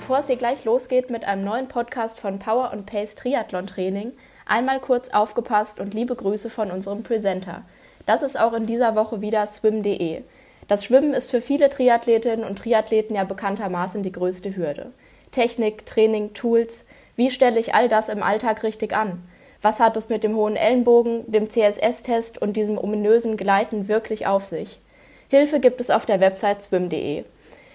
Bevor es hier gleich losgeht mit einem neuen Podcast von Power und Pace Triathlon Training, einmal kurz aufgepasst und liebe Grüße von unserem Presenter. Das ist auch in dieser Woche wieder swim.de. Das Schwimmen ist für viele Triathletinnen und Triathleten ja bekanntermaßen die größte Hürde. Technik, Training, Tools, wie stelle ich all das im Alltag richtig an? Was hat es mit dem hohen Ellenbogen, dem CSS-Test und diesem ominösen Gleiten wirklich auf sich? Hilfe gibt es auf der Website swim.de.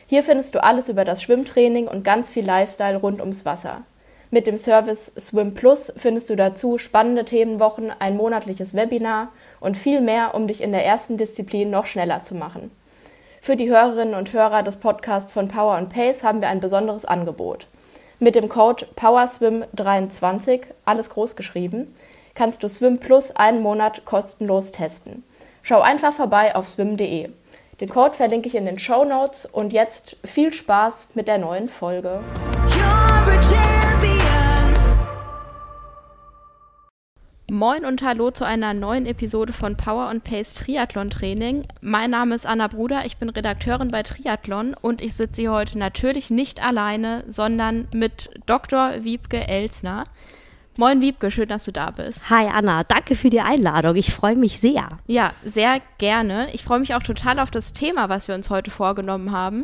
Hier findest du alles über das Schwimmtraining und ganz viel Lifestyle rund ums Wasser. Mit dem Service Swim Plus findest du dazu spannende Themenwochen, ein monatliches Webinar und viel mehr, um dich in der ersten Disziplin noch schneller zu machen. Für die Hörerinnen und Hörer des Podcasts von Power and Pace haben wir ein besonderes Angebot. Mit dem Code POWERSWIM23, alles groß geschrieben, kannst du Swim Plus einen Monat kostenlos testen. Schau einfach vorbei auf swim.de. Den Code verlinke ich in den Show Notes und jetzt viel Spaß mit der neuen Folge. Moin und hallo zu einer neuen Episode von Power und Pace Triathlon Training. Mein Name ist Anna Bruder, ich bin Redakteurin bei Triathlon und ich sitze hier heute natürlich nicht alleine, sondern mit Dr. Wiebke Elsner. Moin Wiebke, schön, dass du da bist. Hi Anna, danke für die Einladung. Ich freue mich sehr. Ja, sehr gerne. Ich freue mich auch total auf das Thema, was wir uns heute vorgenommen haben.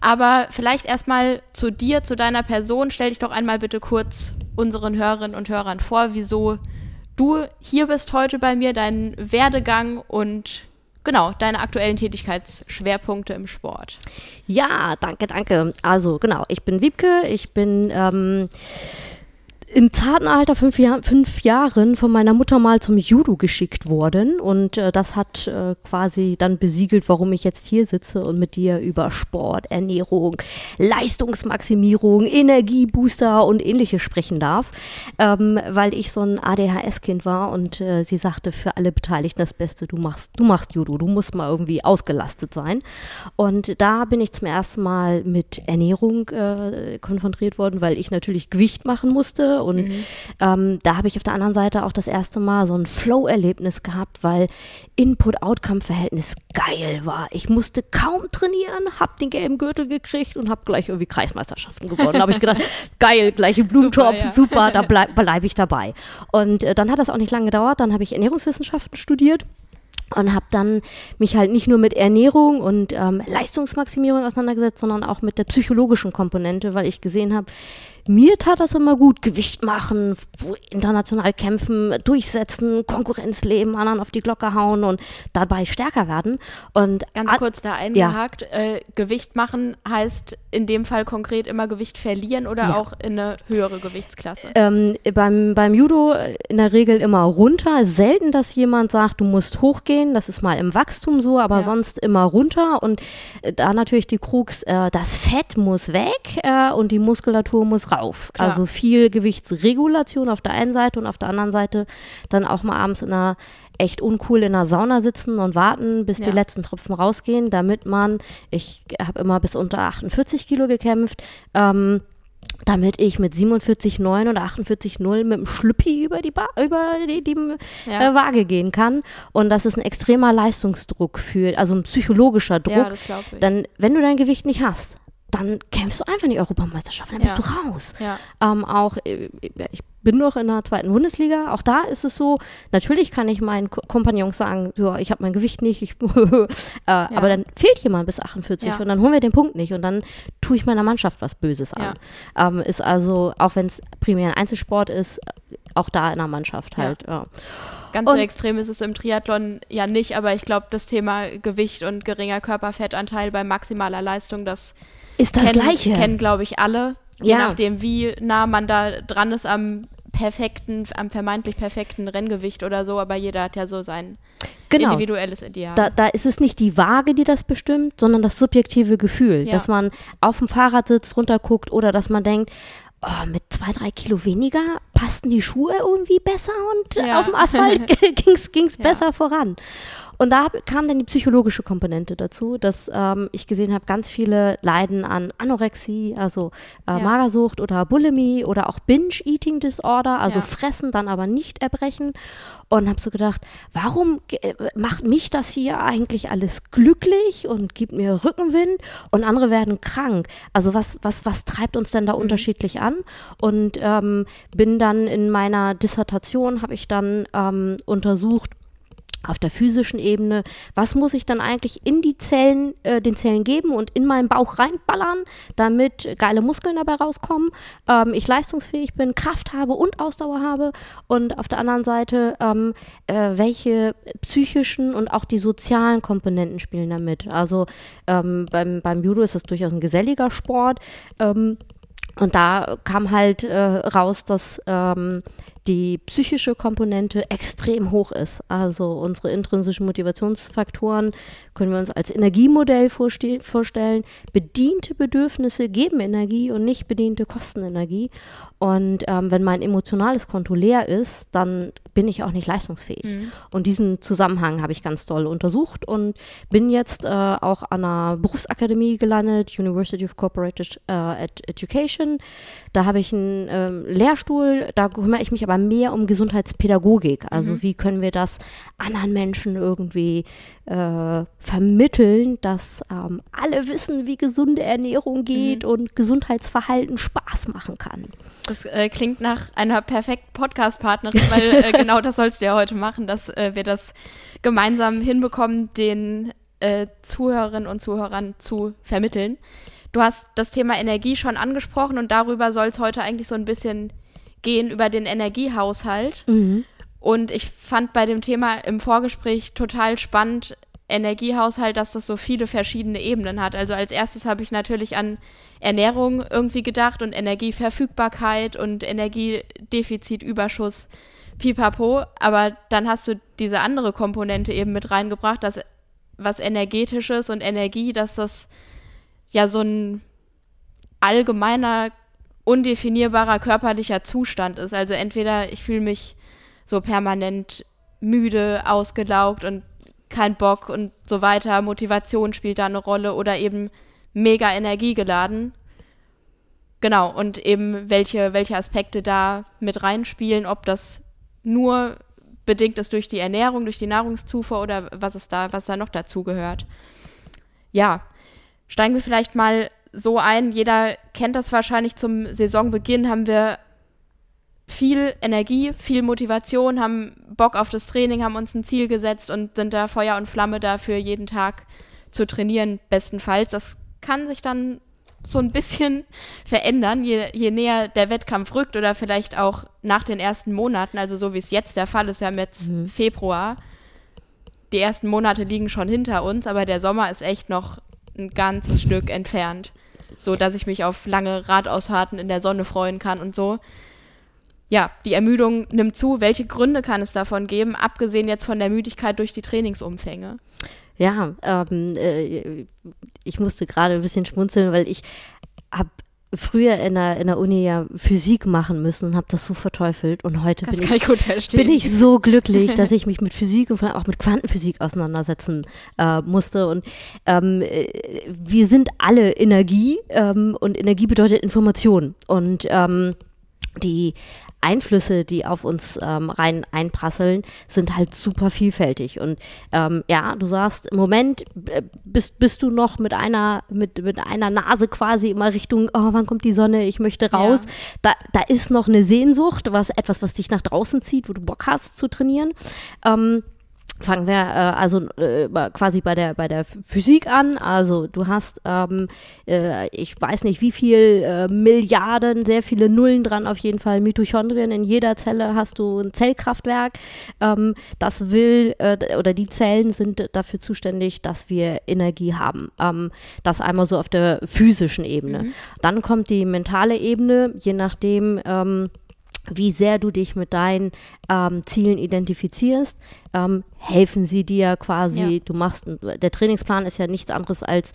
Aber vielleicht erstmal zu dir, zu deiner Person. Stell dich doch einmal bitte kurz unseren Hörerinnen und Hörern vor, wieso du hier bist heute bei mir, deinen Werdegang und genau, deine aktuellen Tätigkeitsschwerpunkte im Sport. Ja, danke, danke. Also genau, ich bin Wiebke, ich bin ähm, im zarten Alter, fünf, Jahr, fünf Jahren, von meiner Mutter mal zum Judo geschickt worden. Und äh, das hat äh, quasi dann besiegelt, warum ich jetzt hier sitze und mit dir über Sport, Ernährung, Leistungsmaximierung, Energiebooster und ähnliches sprechen darf. Ähm, weil ich so ein ADHS-Kind war und äh, sie sagte für alle Beteiligten das Beste, du machst, du machst Judo, du musst mal irgendwie ausgelastet sein. Und da bin ich zum ersten Mal mit Ernährung äh, konfrontiert worden, weil ich natürlich Gewicht machen musste und mhm. ähm, da habe ich auf der anderen Seite auch das erste Mal so ein Flow-Erlebnis gehabt, weil Input-Outcome-Verhältnis geil war. Ich musste kaum trainieren, habe den gelben Gürtel gekriegt und habe gleich irgendwie Kreismeisterschaften gewonnen. Da habe ich gedacht, geil, gleiche Blumentopf, super, ja. super da bleibe bleib ich dabei. Und äh, dann hat das auch nicht lange gedauert. Dann habe ich Ernährungswissenschaften studiert und habe dann mich halt nicht nur mit Ernährung und ähm, Leistungsmaximierung auseinandergesetzt, sondern auch mit der psychologischen Komponente, weil ich gesehen habe, mir tat das immer gut, Gewicht machen, international kämpfen, durchsetzen, Konkurrenz leben, anderen auf die Glocke hauen und dabei stärker werden. Und ganz kurz da eingehakt, ja. äh, Gewicht machen heißt in dem Fall konkret immer Gewicht verlieren oder ja. auch in eine höhere Gewichtsklasse? Ähm, beim, beim Judo in der Regel immer runter. Selten, dass jemand sagt, du musst hochgehen. Das ist mal im Wachstum so, aber ja. sonst immer runter. Und äh, da natürlich die Krux, äh, das Fett muss weg äh, und die Muskulatur muss drauf. Klar. Also viel Gewichtsregulation auf der einen Seite und auf der anderen Seite dann auch mal abends in einer echt uncool in der Sauna sitzen und warten, bis ja. die letzten Tropfen rausgehen, damit man, ich habe immer bis unter 48 Kilo gekämpft, ähm, damit ich mit 47,9 oder 48,0 mit dem Schlüppi über die, ba über die, die ja. äh, Waage gehen kann. Und das ist ein extremer Leistungsdruck für, also ein psychologischer Druck. Ja, das ich. Dann, wenn du dein Gewicht nicht hast, dann kämpfst du einfach in die Europameisterschaft, dann bist du raus. Ja. Ähm, auch, äh, ich bin noch in der zweiten Bundesliga, auch da ist es so, natürlich kann ich meinen Kompagnons sagen, ja, ich habe mein Gewicht nicht, ich, äh, ja. aber dann fehlt jemand bis 48 und dann holen wir den Punkt nicht und dann tue ich meiner Mannschaft was Böses an. Ähm, ist also, auch wenn es primär ein Einzelsport ist, auch da in der Mannschaft halt. Ganz und so extrem ist es im Triathlon ja nicht, aber ich glaube, das Thema Gewicht und geringer Körperfettanteil bei maximaler Leistung, das ist das kennen, Gleiche. Kennen, glaube ich, alle. Ja. Je nachdem, wie nah man da dran ist am perfekten, am vermeintlich perfekten Renngewicht oder so, aber jeder hat ja so sein genau. individuelles Ideal. Da, da, ist es nicht die Waage, die das bestimmt, sondern das subjektive Gefühl, ja. dass man auf dem Fahrrad sitzt, runterguckt oder dass man denkt, oh, mit zwei, drei Kilo weniger passten die Schuhe irgendwie besser und ja. auf dem Asphalt ging es besser voran. Und da kam dann die psychologische Komponente dazu, dass ähm, ich gesehen habe, ganz viele leiden an Anorexie, also äh, ja. Magersucht oder Bulimie oder auch Binge-Eating Disorder, also ja. fressen, dann aber nicht erbrechen. Und habe so gedacht, warum äh, macht mich das hier eigentlich alles glücklich und gibt mir Rückenwind und andere werden krank? Also was, was, was treibt uns denn da mhm. unterschiedlich an? Und ähm, bin dann in meiner Dissertation, habe ich dann ähm, untersucht, auf der physischen Ebene, was muss ich dann eigentlich in die Zellen, äh, den Zellen geben und in meinen Bauch reinballern, damit geile Muskeln dabei rauskommen, ähm, ich leistungsfähig bin, Kraft habe und Ausdauer habe und auf der anderen Seite, ähm, äh, welche psychischen und auch die sozialen Komponenten spielen damit. Also ähm, beim, beim Judo ist das durchaus ein geselliger Sport. Ähm, und da kam halt äh, raus, dass ähm, die psychische Komponente extrem hoch ist. Also unsere intrinsischen Motivationsfaktoren können wir uns als Energiemodell vorstellen. Bediente Bedürfnisse geben Energie und nicht bediente kosten Energie. Und ähm, wenn mein emotionales Konto leer ist, dann bin ich auch nicht leistungsfähig. Mhm. Und diesen Zusammenhang habe ich ganz doll untersucht und bin jetzt äh, auch an einer Berufsakademie gelandet, University of Corporate äh, Education. Da habe ich einen ähm, Lehrstuhl, da kümmere ich mich aber mehr um Gesundheitspädagogik. Also mhm. wie können wir das anderen Menschen irgendwie äh, vermitteln, dass ähm, alle wissen, wie gesunde Ernährung geht mhm. und Gesundheitsverhalten Spaß machen kann. Das äh, klingt nach einer perfekten Podcast-Partnerin, weil äh, genau das sollst du ja heute machen, dass äh, wir das gemeinsam hinbekommen, den äh, Zuhörerinnen und Zuhörern zu vermitteln. Du hast das Thema Energie schon angesprochen und darüber soll es heute eigentlich so ein bisschen gehen, über den Energiehaushalt. Mhm. Und ich fand bei dem Thema im Vorgespräch total spannend, Energiehaushalt, dass das so viele verschiedene Ebenen hat. Also als erstes habe ich natürlich an Ernährung irgendwie gedacht und Energieverfügbarkeit und Energiedefizitüberschuss, pipapo. Aber dann hast du diese andere Komponente eben mit reingebracht, dass was energetisches und Energie, dass das ja so ein allgemeiner, undefinierbarer körperlicher Zustand ist. Also entweder ich fühle mich so permanent müde, ausgelaugt und kein Bock und so weiter. Motivation spielt da eine Rolle oder eben mega energiegeladen. Genau, und eben welche, welche Aspekte da mit reinspielen, ob das nur bedingt ist durch die Ernährung, durch die Nahrungszufuhr oder was ist da, was da noch dazu gehört. Ja, steigen wir vielleicht mal so ein. Jeder kennt das wahrscheinlich zum Saisonbeginn, haben wir viel Energie, viel Motivation, haben Bock auf das Training, haben uns ein Ziel gesetzt und sind da Feuer und Flamme dafür, jeden Tag zu trainieren, bestenfalls. Das kann sich dann so ein bisschen verändern, je, je näher der Wettkampf rückt oder vielleicht auch nach den ersten Monaten, also so wie es jetzt der Fall ist. Wir haben jetzt mhm. Februar. Die ersten Monate liegen schon hinter uns, aber der Sommer ist echt noch ein ganzes Stück entfernt, so dass ich mich auf lange Radausfahrten in der Sonne freuen kann und so ja, die Ermüdung nimmt zu. Welche Gründe kann es davon geben, abgesehen jetzt von der Müdigkeit durch die Trainingsumfänge? Ja, ähm, äh, ich musste gerade ein bisschen schmunzeln, weil ich habe früher in der, in der Uni ja Physik machen müssen und habe das so verteufelt. Und heute bin ich, bin ich, so glücklich, dass ich mich mit Physik und auch mit Quantenphysik auseinandersetzen äh, musste. Und ähm, äh, wir sind alle Energie ähm, und Energie bedeutet Information. Und ähm, die Einflüsse, die auf uns ähm, rein einprasseln, sind halt super vielfältig. Und ähm, ja, du sagst, im Moment äh, bist, bist du noch mit einer, mit, mit einer Nase quasi immer Richtung, oh, wann kommt die Sonne, ich möchte raus. Ja. Da, da ist noch eine Sehnsucht, was etwas, was dich nach draußen zieht, wo du Bock hast zu trainieren. Ähm, Fangen wir äh, also äh, quasi bei der bei der Physik an. Also du hast, ähm, äh, ich weiß nicht wie viel äh, Milliarden, sehr viele Nullen dran auf jeden Fall Mitochondrien. In jeder Zelle hast du ein Zellkraftwerk. Ähm, das will äh, oder die Zellen sind dafür zuständig, dass wir Energie haben. Ähm, das einmal so auf der physischen Ebene. Mhm. Dann kommt die mentale Ebene, je nachdem. Ähm, wie sehr du dich mit deinen ähm, Zielen identifizierst, ähm, helfen sie dir quasi. Ja. Du machst, der Trainingsplan ist ja nichts anderes als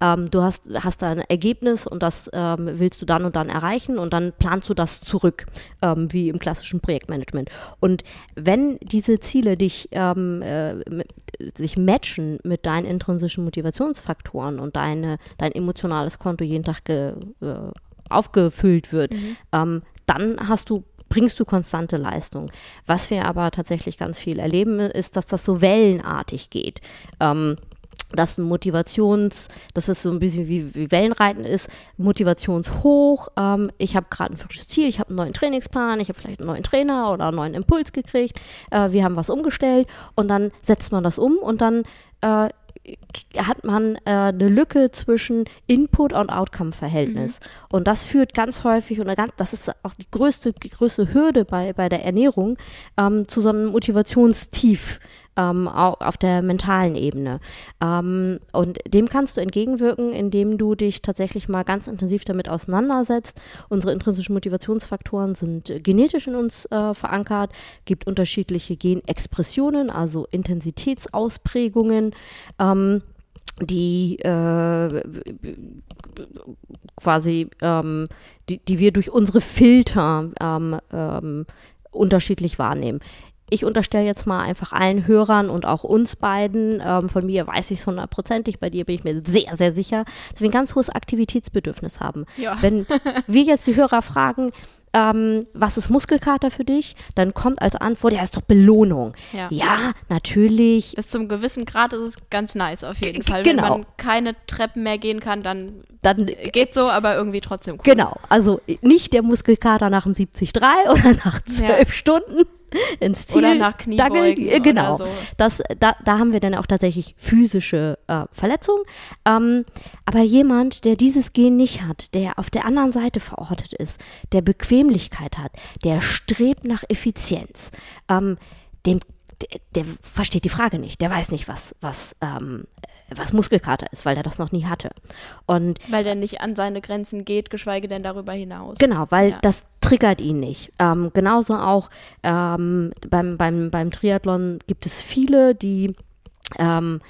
ähm, du hast, hast ein Ergebnis und das ähm, willst du dann und dann erreichen und dann planst du das zurück, ähm, wie im klassischen Projektmanagement. Und wenn diese Ziele dich ähm, äh, mit, sich matchen mit deinen intrinsischen Motivationsfaktoren und deine, dein emotionales Konto jeden Tag ge, äh, aufgefüllt wird, mhm. dann hast du bringst du konstante Leistung. Was wir aber tatsächlich ganz viel erleben, ist, dass das so wellenartig geht. Ähm, dass ein Motivations, dass es so ein bisschen wie, wie Wellenreiten ist, motivationshoch. Ähm, ich habe gerade ein frisches Ziel, ich habe einen neuen Trainingsplan, ich habe vielleicht einen neuen Trainer oder einen neuen Impuls gekriegt. Äh, wir haben was umgestellt und dann setzt man das um und dann äh, hat man äh, eine Lücke zwischen Input und Outcome-Verhältnis. Mhm. Und das führt ganz häufig, und ganz, das ist auch die größte, größte Hürde bei, bei der Ernährung, ähm, zu so einem Motivationstief ähm, auf der mentalen Ebene. Ähm, und dem kannst du entgegenwirken, indem du dich tatsächlich mal ganz intensiv damit auseinandersetzt. Unsere intrinsischen Motivationsfaktoren sind genetisch in uns äh, verankert, gibt unterschiedliche Genexpressionen, also Intensitätsausprägungen. Ähm, die äh, quasi, ähm, die, die wir durch unsere Filter ähm, ähm, unterschiedlich wahrnehmen ich unterstelle jetzt mal einfach allen Hörern und auch uns beiden, ähm, von mir weiß ich es hundertprozentig, bei dir bin ich mir sehr, sehr sicher, dass wir ein ganz hohes Aktivitätsbedürfnis haben. Ja. Wenn wir jetzt die Hörer fragen, ähm, was ist Muskelkater für dich? Dann kommt als Antwort, ja, ist doch Belohnung. Ja. ja, natürlich. Bis zum gewissen Grad ist es ganz nice auf jeden Fall. Genau. Wenn man keine Treppen mehr gehen kann, dann, dann geht so, aber irgendwie trotzdem cool. Genau, also nicht der Muskelkater nach dem 73 oder nach zwölf ja. Stunden, ins Ziel. Oder nach Kniebeugen Dackel, genau. So. Das, da, da haben wir dann auch tatsächlich physische äh, Verletzungen. Ähm, aber jemand, der dieses Gen nicht hat, der auf der anderen Seite verortet ist, der Bequemlichkeit hat, der strebt nach Effizienz, ähm, dem der, der, versteht die Frage nicht, der weiß nicht, was, was, ähm, was Muskelkater ist, weil der das noch nie hatte. Und weil der nicht an seine Grenzen geht, geschweige denn darüber hinaus. Genau, weil ja. das triggert ihn nicht. Ähm, genauso auch ähm, beim, beim, beim Triathlon gibt es viele, die ähm,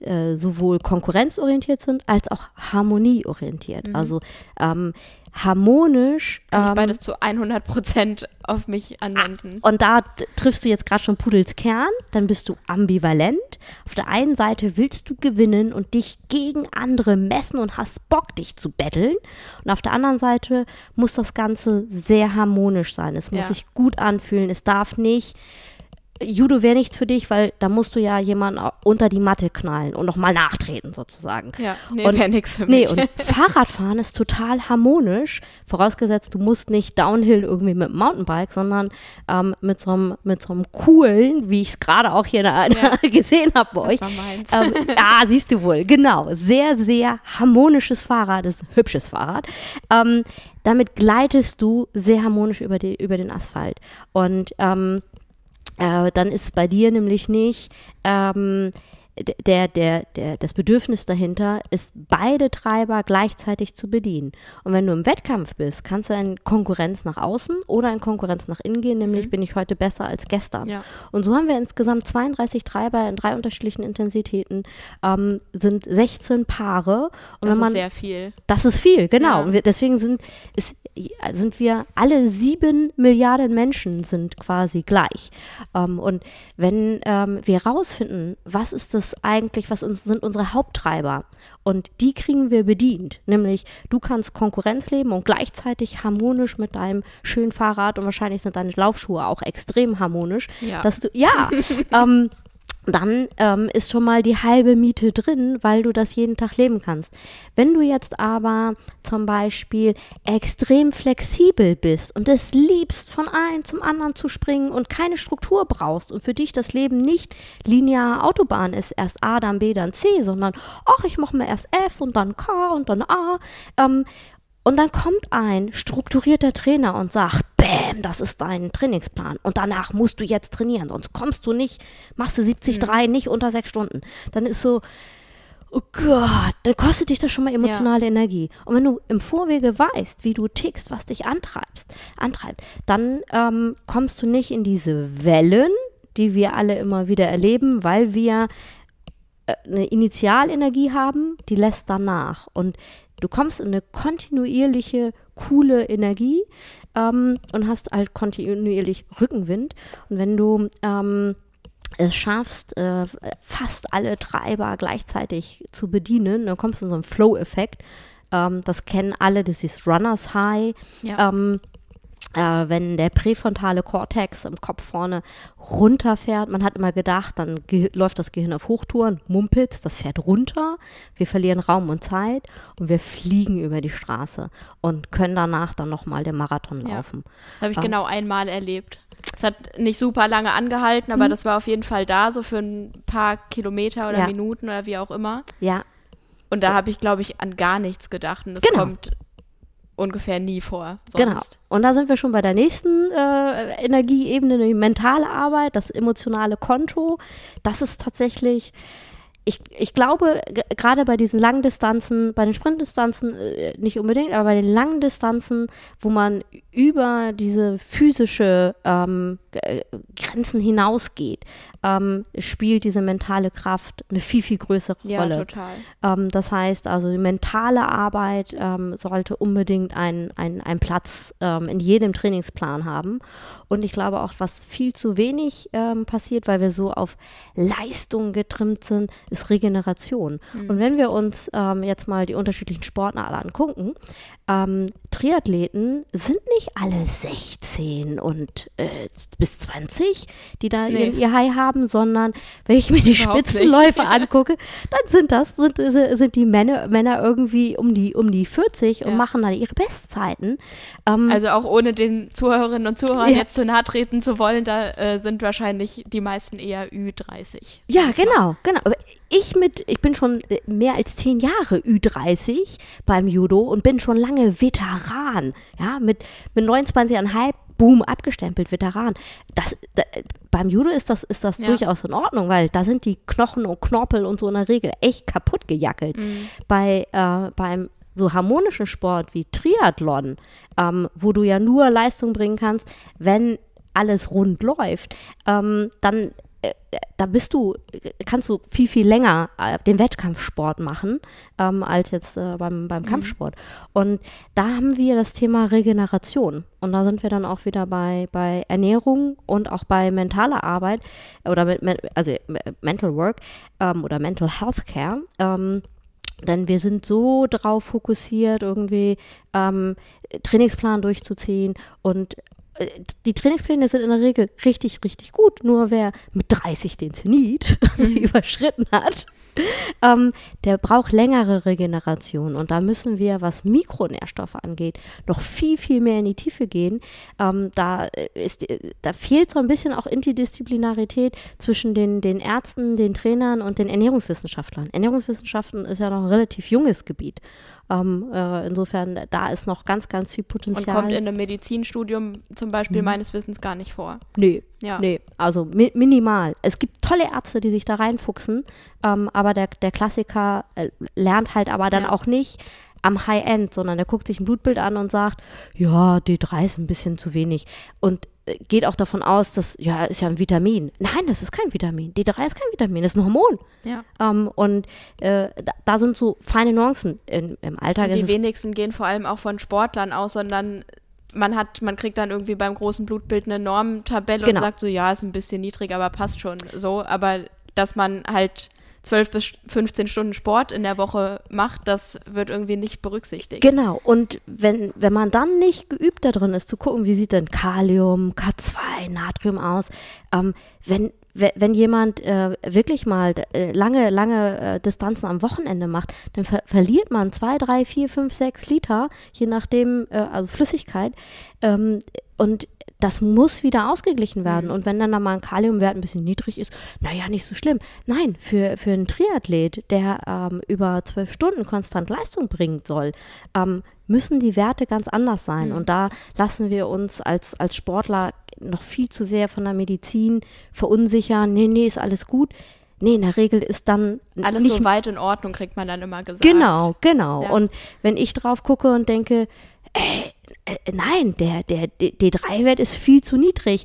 äh, sowohl konkurrenzorientiert sind als auch harmonieorientiert. Mhm. Also ähm, harmonisch. Kann ich ähm, beides zu 100 Prozent auf mich anwenden. Und da triffst du jetzt gerade schon Pudels Kern, dann bist du ambivalent. Auf der einen Seite willst du gewinnen und dich gegen andere messen und hast Bock, dich zu betteln. Und auf der anderen Seite muss das Ganze sehr harmonisch sein. Es muss ja. sich gut anfühlen. Es darf nicht Judo wäre nichts für dich, weil da musst du ja jemanden unter die Matte knallen und nochmal nachtreten sozusagen. Ja, nee, wäre nichts für mich. Nee, und Fahrradfahren ist total harmonisch, vorausgesetzt, du musst nicht Downhill irgendwie mit dem Mountainbike, sondern ähm, mit so einem mit so einem coolen, wie ich es gerade auch hier ja. gesehen habe bei euch. Das war meins. Ähm, ja, siehst du wohl, genau. Sehr, sehr harmonisches Fahrrad, ist ein hübsches Fahrrad. Ähm, damit gleitest du sehr harmonisch über, die, über den Asphalt. Und ähm, äh, dann ist bei dir nämlich nicht ähm, der, der, der, das Bedürfnis dahinter ist, beide Treiber gleichzeitig zu bedienen. Und wenn du im Wettkampf bist, kannst du in Konkurrenz nach außen oder in Konkurrenz nach innen gehen, nämlich mhm. bin ich heute besser als gestern. Ja. Und so haben wir insgesamt 32 Treiber in drei unterschiedlichen Intensitäten, ähm, sind 16 Paare. Und das man, ist sehr viel. Das ist viel, genau. Ja. Wir, deswegen sind, ist, sind wir alle sieben Milliarden Menschen sind quasi gleich. Ähm, und wenn ähm, wir herausfinden, was ist das eigentlich, was uns sind unsere Haupttreiber und die kriegen wir bedient, nämlich du kannst Konkurrenz leben und gleichzeitig harmonisch mit deinem schönen Fahrrad und wahrscheinlich sind deine Laufschuhe auch extrem harmonisch, ja. dass du ja ähm, dann ähm, ist schon mal die halbe Miete drin, weil du das jeden Tag leben kannst. Wenn du jetzt aber zum Beispiel extrem flexibel bist und es liebst, von einem zum anderen zu springen und keine Struktur brauchst und für dich das Leben nicht linear Autobahn ist, erst A, dann B, dann C, sondern, ach, ich mache mir erst F und dann K und dann A, ähm, und dann kommt ein strukturierter Trainer und sagt, Bäm, das ist dein Trainingsplan. Und danach musst du jetzt trainieren, sonst kommst du nicht, machst du 70-3 mhm. nicht unter sechs Stunden. Dann ist so, oh Gott, dann kostet dich das schon mal emotionale ja. Energie. Und wenn du im Vorwege weißt, wie du tickst, was dich antreibst, antreibt, dann ähm, kommst du nicht in diese Wellen, die wir alle immer wieder erleben, weil wir äh, eine Initialenergie haben, die lässt danach. Und du kommst in eine kontinuierliche, coole Energie ähm, und hast halt kontinuierlich Rückenwind. Und wenn du ähm, es schaffst, äh, fast alle Treiber gleichzeitig zu bedienen, dann kommst du in so einen Flow-Effekt. Ähm, das kennen alle, das ist Runners High. Ja. Äh, wenn der präfrontale Kortex im Kopf vorne runterfährt. Man hat immer gedacht, dann läuft das Gehirn auf Hochtouren, mumpelt, das fährt runter. Wir verlieren Raum und Zeit und wir fliegen über die Straße und können danach dann nochmal den Marathon laufen. Ja, das habe ich ähm, genau einmal erlebt. Es hat nicht super lange angehalten, aber mhm. das war auf jeden Fall da, so für ein paar Kilometer oder ja. Minuten oder wie auch immer. Ja. Und da habe ich, glaube ich, an gar nichts gedacht. Und das genau. kommt ungefähr nie vor. Sonst. Genau. Und da sind wir schon bei der nächsten äh, Energieebene, die mentale Arbeit, das emotionale Konto. Das ist tatsächlich ich, ich glaube, gerade bei diesen langen Distanzen, bei den Sprintdistanzen äh, nicht unbedingt, aber bei den langen Distanzen, wo man über diese physische ähm, Grenzen hinausgeht, ähm, spielt diese mentale Kraft eine viel, viel größere Rolle. Ja, total. Ähm, das heißt also, die mentale Arbeit ähm, sollte unbedingt einen ein Platz ähm, in jedem Trainingsplan haben. Und ich glaube auch, was viel zu wenig ähm, passiert, weil wir so auf Leistung getrimmt sind, ist Regeneration. Mhm. Und wenn wir uns jetzt mal die unterschiedlichen Sportarten angucken, Triathleten sind nicht alle 16 und äh, bis 20, die da nee. ihr, ihr High haben, sondern wenn ich mir die Überhaupt Spitzenläufe nicht. angucke, dann sind das sind, sind die Männer, Männer irgendwie um die um die 40 ja. und machen dann ihre Bestzeiten. Ähm, also auch ohne den Zuhörerinnen und Zuhörern ja. jetzt zu nahe treten zu wollen, da äh, sind wahrscheinlich die meisten eher Ü30. Ja, genau, genau. Ich mit, ich bin schon äh, mehr als zehn Jahre Ü30 beim Judo und bin schon lange Veteran. Ja, mit, mit 29,5 boom, abgestempelt, Veteran. Das, da, beim Judo ist das, ist das ja. durchaus in Ordnung, weil da sind die Knochen und Knorpel und so in der Regel echt kaputt gejackelt. Mhm. Bei, äh, beim so harmonischen Sport wie Triathlon, ähm, wo du ja nur Leistung bringen kannst, wenn alles rund läuft, ähm, dann da bist du, kannst du viel, viel länger äh, den Wettkampfsport machen, ähm, als jetzt äh, beim, beim mhm. Kampfsport. Und da haben wir das Thema Regeneration. Und da sind wir dann auch wieder bei, bei Ernährung und auch bei mentaler Arbeit oder mit, also Mental Work ähm, oder Mental Health Care. Ähm, denn wir sind so drauf fokussiert, irgendwie ähm, Trainingsplan durchzuziehen und äh, die Trainingspläne sind in der Regel richtig, richtig gut. Nur wer mit 30 den Zenit mhm. überschritten hat, ähm, der braucht längere Regeneration. Und da müssen wir, was Mikronährstoffe angeht, noch viel, viel mehr in die Tiefe gehen. Ähm, da, ist, da fehlt so ein bisschen auch Interdisziplinarität zwischen den, den Ärzten, den Trainern und den Ernährungswissenschaftlern. Ernährungswissenschaften ist ja noch ein relativ junges Gebiet. Ähm, äh, insofern, da ist noch ganz, ganz viel Potenzial. Und kommt in einem Medizinstudium zum Beispiel mhm. meines Wissens gar nicht vor. Nee, ja. nee, also mi minimal. Es gibt tolle Ärzte, die sich da reinfuchsen, ähm, aber der, der Klassiker äh, lernt halt aber dann ja. auch nicht am High-End, sondern der guckt sich ein Blutbild an und sagt, ja, D3 ist ein bisschen zu wenig. Und geht auch davon aus, dass, ja, ist ja ein Vitamin. Nein, das ist kein Vitamin. D3 ist kein Vitamin, das ist ein Hormon. Ja. Ähm, und äh, da, da, sind so feine Nuancen in, im Alltag. Und die wenigsten gehen vor allem auch von Sportlern aus, sondern man hat, man kriegt dann irgendwie beim großen Blutbild eine Normtabelle genau. und sagt so, ja, ist ein bisschen niedrig, aber passt schon so. Aber dass man halt 12 bis 15 Stunden Sport in der Woche macht, das wird irgendwie nicht berücksichtigt. Genau. Und wenn, wenn man dann nicht geübt darin ist, zu gucken, wie sieht denn Kalium, K2, Natrium aus, ähm, wenn, wenn jemand äh, wirklich mal äh, lange, lange äh, Distanzen am Wochenende macht, dann ver verliert man zwei, drei, vier, fünf, sechs Liter, je nachdem, äh, also Flüssigkeit. Ähm, und das muss wieder ausgeglichen werden. Mhm. Und wenn dann da mal ein Kaliumwert ein bisschen niedrig ist, naja, nicht so schlimm. Nein, für, für einen Triathlet, der ähm, über zwölf Stunden konstant Leistung bringen soll, ähm, müssen die Werte ganz anders sein. Mhm. Und da lassen wir uns als, als Sportler noch viel zu sehr von der Medizin verunsichern. Nee, nee, ist alles gut Nee, in der Regel ist dann Alles nicht so weit in Ordnung, kriegt man dann immer gesagt. Genau, genau. Ja. Und wenn ich drauf gucke und denke, äh, äh, nein, der, der D3-Wert ist viel zu niedrig.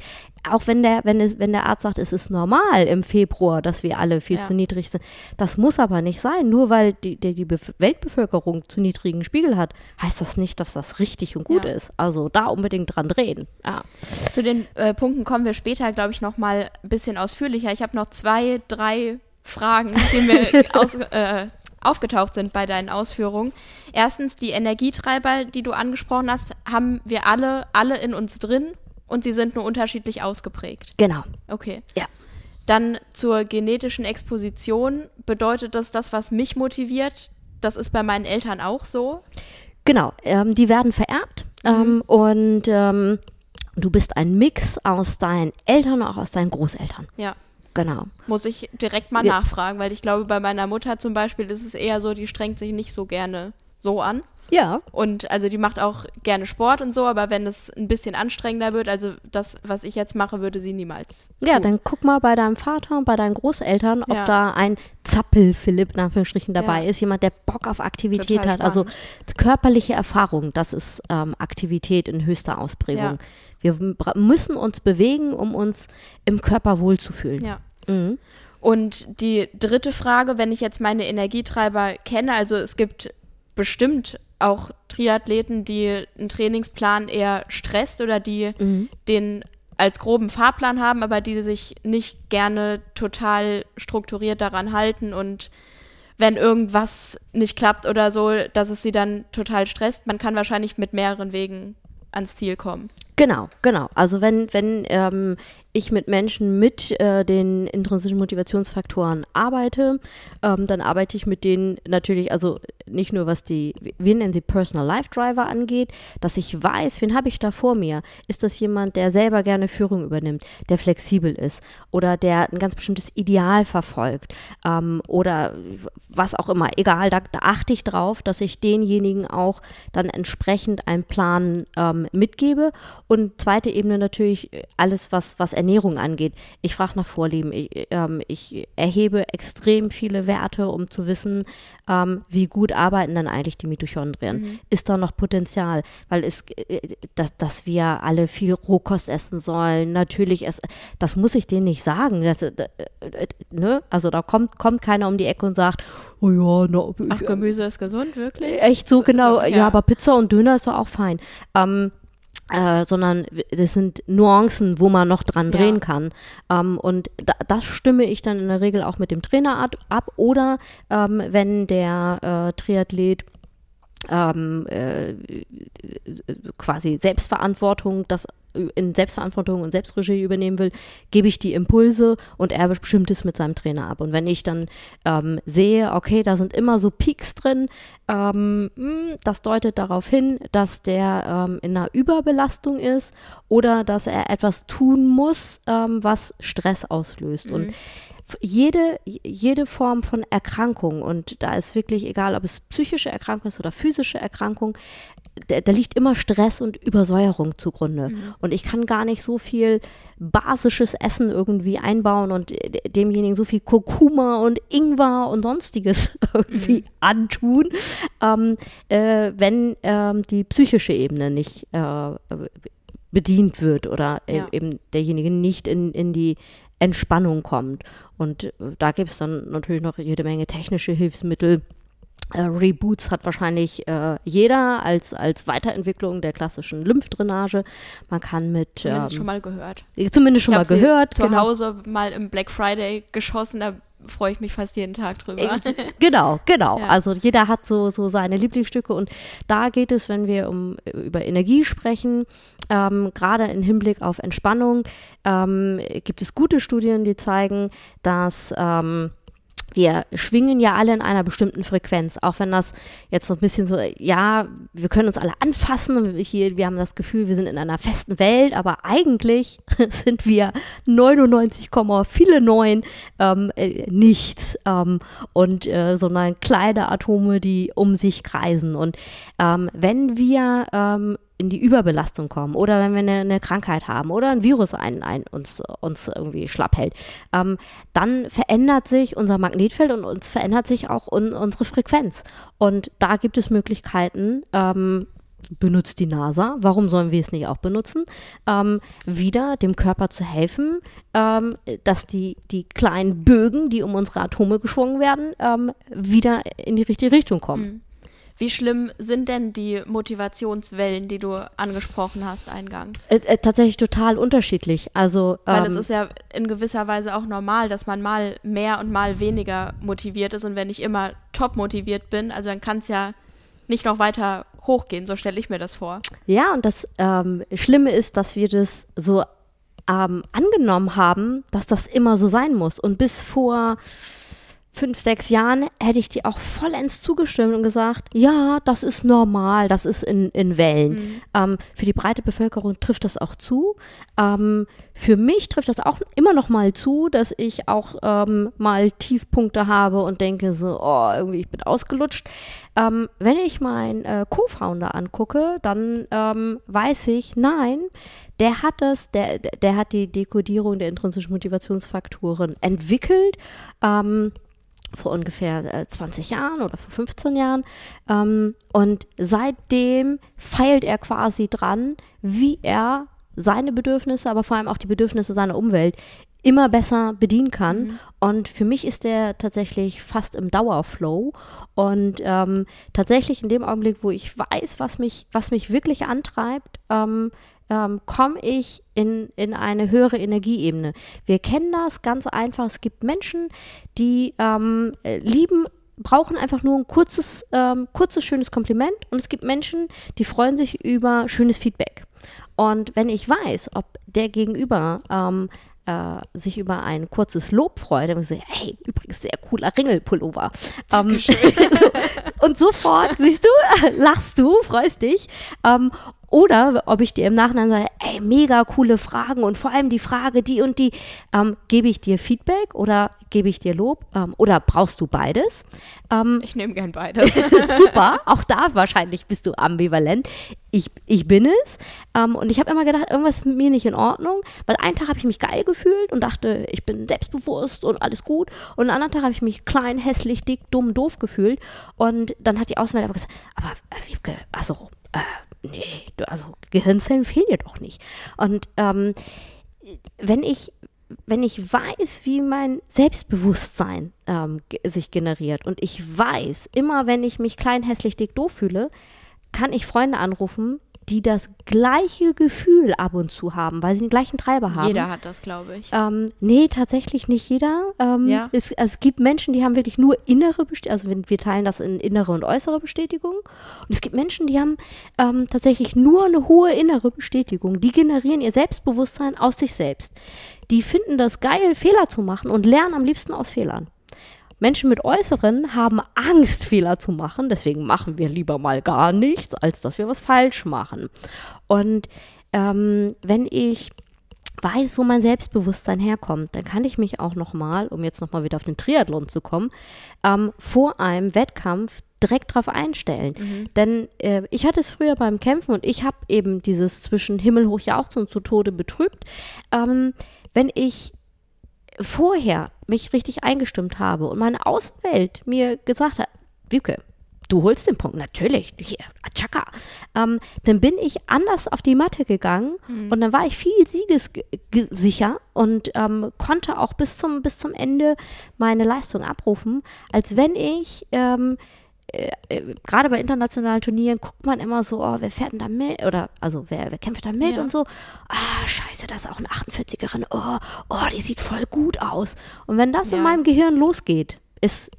Auch wenn der, wenn, es, wenn der Arzt sagt, es ist normal im Februar, dass wir alle viel Ja. zu niedrig sind. Das muss aber nicht sein. Nur weil die, die, die Weltbevölkerung zu niedrigen Spiegel hat, heißt das nicht, dass das richtig und gut Ja. ist. Also da unbedingt dran drehen. Ja. Zu den äh, Punkten kommen wir später, glaube ich, noch mal ein bisschen ausführlicher. Ich habe noch zwei, drei Fragen, die mir aus, äh, aufgetaucht sind bei deinen Ausführungen. Erstens, die Energietreiber, die du angesprochen hast, haben wir alle, alle in uns drin und sie sind nur unterschiedlich ausgeprägt. Genau. Okay. Ja. Dann zur genetischen Exposition. Bedeutet das das, was mich motiviert? Das ist bei meinen Eltern auch so. Genau, ähm, die werden vererbt ähm, und ähm, du bist ein Mix aus deinen Eltern und auch aus deinen Großeltern. Ja. Genau. Muss ich direkt mal Ja. nachfragen, weil ich glaube, bei meiner Mutter zum Beispiel ist es eher so, die strengt sich nicht so gerne so an. Ja. Und also die macht auch gerne Sport und so, aber wenn es ein bisschen anstrengender wird, also das, was ich jetzt mache, würde sie niemals. Ja, tun. dann guck mal bei deinem Vater und bei deinen Großeltern, ob Ja. da ein Zappel-Philipp in Anführungsstrichen dabei Ja. ist, jemand, der Bock auf Aktivität Total hat. Also spannend. körperliche Erfahrung, das ist ähm, Aktivität in höchster Ausprägung. Ja. Wir müssen uns bewegen, um uns im Körper wohlzufühlen. Ja. Mhm. Und die dritte Frage, wenn ich jetzt meine Energietreiber kenne, also es gibt bestimmt auch Triathleten, die einen Trainingsplan eher stresst oder die Mhm. den als groben Fahrplan haben, aber die sich nicht gerne total strukturiert daran halten und wenn irgendwas nicht klappt oder so, dass es sie dann total stresst. Man kann wahrscheinlich mit mehreren Wegen ans Ziel kommen. Genau, genau. Also wenn, wenn ähm, ich mit Menschen mit äh, den intrinsischen Motivationsfaktoren arbeite, ähm, dann arbeite ich mit denen natürlich, also nicht nur was die, wir nennen sie Personal Life Driver angeht, dass ich weiß, wen habe ich da vor mir? Ist das jemand, der selber gerne Führung übernimmt, der flexibel ist oder der ein ganz bestimmtes Ideal verfolgt ähm, oder was auch immer, egal, da, da achte ich drauf, dass ich denjenigen auch dann entsprechend einen Plan ähm, mitgebe und zweite Ebene natürlich äh, alles, was, was Ernährung angeht. Ich frage nach Vorlieben. Ich, ähm, ich erhebe extrem viele Werte, um zu wissen, ähm, wie gut arbeiten dann eigentlich die Mitochondrien. Ist da noch Potenzial? Weil es, äh, dass, dass wir alle viel Rohkost essen sollen, natürlich essen, das muss ich denen nicht sagen. Das, äh, äh, ne? Also da kommt, kommt keiner um die Ecke und sagt, oh ja, na, Ach, Gemüse ist gesund, wirklich? Echt so genau, ja. Ja. aber Pizza und Döner ist doch auch fein. Ähm, äh, sondern das sind Nuancen, wo man noch dran Ja. drehen kann. Ähm, und da, das stimme ich dann in der Regel auch mit dem Trainer ab, ab oder ähm, wenn der äh, Triathlet ähm, äh, quasi Selbstverantwortung, das in Selbstverantwortung und Selbstregie übernehmen will, gebe ich die Impulse und er bestimmt es mit seinem Trainer ab. Und wenn ich dann ähm, sehe, okay, da sind immer so Peaks drin, ähm, mh, das deutet darauf hin, dass der ähm, in einer Überbelastung ist oder dass er etwas tun muss, ähm, was Stress auslöst. Und f- jede, jede Form von Erkrankung, und da ist wirklich egal, ob es psychische Erkrankung ist oder physische Erkrankung, da, da liegt immer Stress und Übersäuerung zugrunde. Und ich kann gar nicht so viel basisches Essen irgendwie einbauen und de- demjenigen so viel Kurkuma und Ingwer und sonstiges irgendwie antun, ähm, äh, wenn ähm, die psychische Ebene nicht äh, bedient wird oder e- Ja. eben derjenige nicht in, in die Entspannung kommt. Und äh, da gibt es dann natürlich noch jede Menge technische Hilfsmittel. Äh, Reboots hat wahrscheinlich äh, jeder als, als Weiterentwicklung der klassischen Lymphdrainage. Man kann mit Zumindest ähm, schon mal gehört. zumindest schon mal gehört. Zu genau. Hause mal im Black Friday geschossen, da freue ich mich fast jeden Tag drüber. Genau, genau. Ja. Also jeder hat so, so seine Lieblingsstücke und da geht es, wenn wir um, über Energie sprechen, ähm, gerade im Hinblick auf Entspannung, ähm, gibt es gute Studien, die zeigen, dass ähm, wir schwingen ja alle in einer bestimmten Frequenz, auch wenn das jetzt so ein bisschen so, ja, wir können uns alle anfassen. Und hier, wir haben das Gefühl, wir sind in einer festen Welt, aber eigentlich sind wir 99, viele neun ähm, äh, nichts ähm, und äh, sondern kleine Atome, die um sich kreisen. Und ähm, wenn wir ähm, in die Überbelastung kommen oder wenn wir eine, eine Krankheit haben oder ein Virus ein, ein, uns, uns irgendwie schlapp hält, ähm, dann verändert sich unser Magnetfeld und uns verändert sich auch un, unsere Frequenz. Und da gibt es Möglichkeiten, ähm, benutzt die NASA, warum sollen wir es nicht auch benutzen, ähm, wieder dem Körper zu helfen, ähm, dass die, die kleinen Bögen, die um unsere Atome geschwungen werden, ähm, wieder in die richtige Richtung kommen. Mhm. Wie schlimm sind denn die Motivationswellen, die du angesprochen hast eingangs? Äh, äh, tatsächlich total unterschiedlich. Also, Weil ähm, es ist ja in gewisser Weise auch normal, dass man mal mehr und mal weniger motiviert ist. Und wenn ich immer top motiviert bin, also dann kann es ja nicht noch weiter hochgehen, so stelle ich mir das vor. Ja, und das ähm, Schlimme ist, dass wir das so ähm, angenommen haben, dass das immer so sein muss. Und bis vor fünf, sechs Jahren hätte ich dir auch vollends zugestimmt und gesagt, ja, das ist normal, das ist in, in Wellen. Mhm. Ähm, für die breite Bevölkerung trifft das auch zu. Ähm, für mich trifft das auch immer noch mal zu, dass ich auch ähm, mal Tiefpunkte habe und denke so, oh, irgendwie ich bin ausgelutscht. Ähm, wenn ich meinen äh, Co-Founder angucke, dann ähm, weiß ich, nein, der hat das, der, der hat die Dekodierung der intrinsischen Motivationsfaktoren entwickelt. Ähm, vor ungefähr äh, 20 Jahren oder vor 15 Jahren. Ähm, und seitdem feilt er quasi dran, wie er seine Bedürfnisse, aber vor allem auch die Bedürfnisse seiner Umwelt immer besser bedienen kann. Mhm. Und für mich ist der tatsächlich fast im Dauerflow. Und ähm, tatsächlich in dem Augenblick, wo ich weiß, was mich, was mich wirklich antreibt, ähm, ähm, komme ich in, in eine höhere Energieebene. Wir kennen das ganz einfach. Es gibt Menschen, die ähm, lieben brauchen einfach nur ein kurzes, ähm, kurzes, schönes Kompliment und es gibt Menschen, die freuen sich über schönes Feedback. Und wenn ich weiß, ob der Gegenüber ähm, äh, sich über ein kurzes Lob freut, dann so, hey, übrigens sehr cooler Ringelpullover. Ähm, und sofort, siehst du, lachst du, freust dich. Oder ob ich dir im Nachhinein sage, ey, mega coole Fragen und vor allem die Frage, die und die, ähm, gebe ich dir Feedback oder gebe ich dir Lob ähm, oder brauchst du beides? Ähm, ich nehme gern beides. super, auch da wahrscheinlich bist du ambivalent. Ich, ich bin es. Ähm, und ich habe immer gedacht, irgendwas ist mit mir nicht in Ordnung, weil einen Tag habe ich mich geil gefühlt und dachte, ich bin selbstbewusst und alles gut. Und einen anderen Tag habe ich mich klein, hässlich, dick, dumm, doof gefühlt. Und dann hat die Außenwelt aber gesagt, aber äh, Wiebke, also, äh, nee, also Gehirnzellen fehlen dir doch nicht. Und ähm, wenn ich wenn ich weiß, wie mein Selbstbewusstsein ähm, sich generiert und ich weiß, immer wenn ich mich klein, hässlich, dick, doof fühle, kann ich Freunde anrufen, die das gleiche Gefühl ab und zu haben, weil sie den gleichen Treiber haben. Jeder hat das, glaube ich. Ähm, nee, tatsächlich nicht jeder. Ähm, ja. es, es, gibt Menschen, die haben wirklich nur innere Bestätigung, also wir teilen das in innere und äußere Bestätigung. Und es gibt Menschen, die haben ähm, tatsächlich nur eine hohe innere Bestätigung. Die generieren ihr Selbstbewusstsein aus sich selbst. Die finden das geil, Fehler zu machen und lernen am liebsten aus Fehlern. Menschen mit Äußeren haben Angst, Fehler zu machen. Deswegen machen wir lieber mal gar nichts, als dass wir was falsch machen. Und ähm, wenn ich weiß, wo mein Selbstbewusstsein herkommt, dann kann ich mich auch nochmal, um jetzt nochmal wieder auf den Triathlon zu kommen, ähm, vor einem Wettkampf direkt drauf einstellen. Mhm. Denn äh, ich hatte es früher beim Kämpfen und ich habe eben dieses zwischen himmelhoch jauchzen und zu Tode betrübt. Ähm, wenn ich vorher mich richtig eingestimmt habe und meine Außenwelt mir gesagt hat, Wiebke, du holst den Punkt, natürlich, hier, Achaka, ähm, dann bin ich anders auf die Matte gegangen mhm. und dann war ich viel siegessicher und ähm, konnte auch bis zum, bis zum Ende meine Leistung abrufen, als wenn ich ähm, äh, äh, gerade bei internationalen Turnieren guckt man immer so, oh, wer fährt denn da mit? Oder, also, wer, wer kämpft da mit ja. und so. Ah, scheiße, das ist auch eine 48erin. Oh, oh, die sieht voll gut aus. Und wenn das ja. in meinem Gehirn losgeht, ist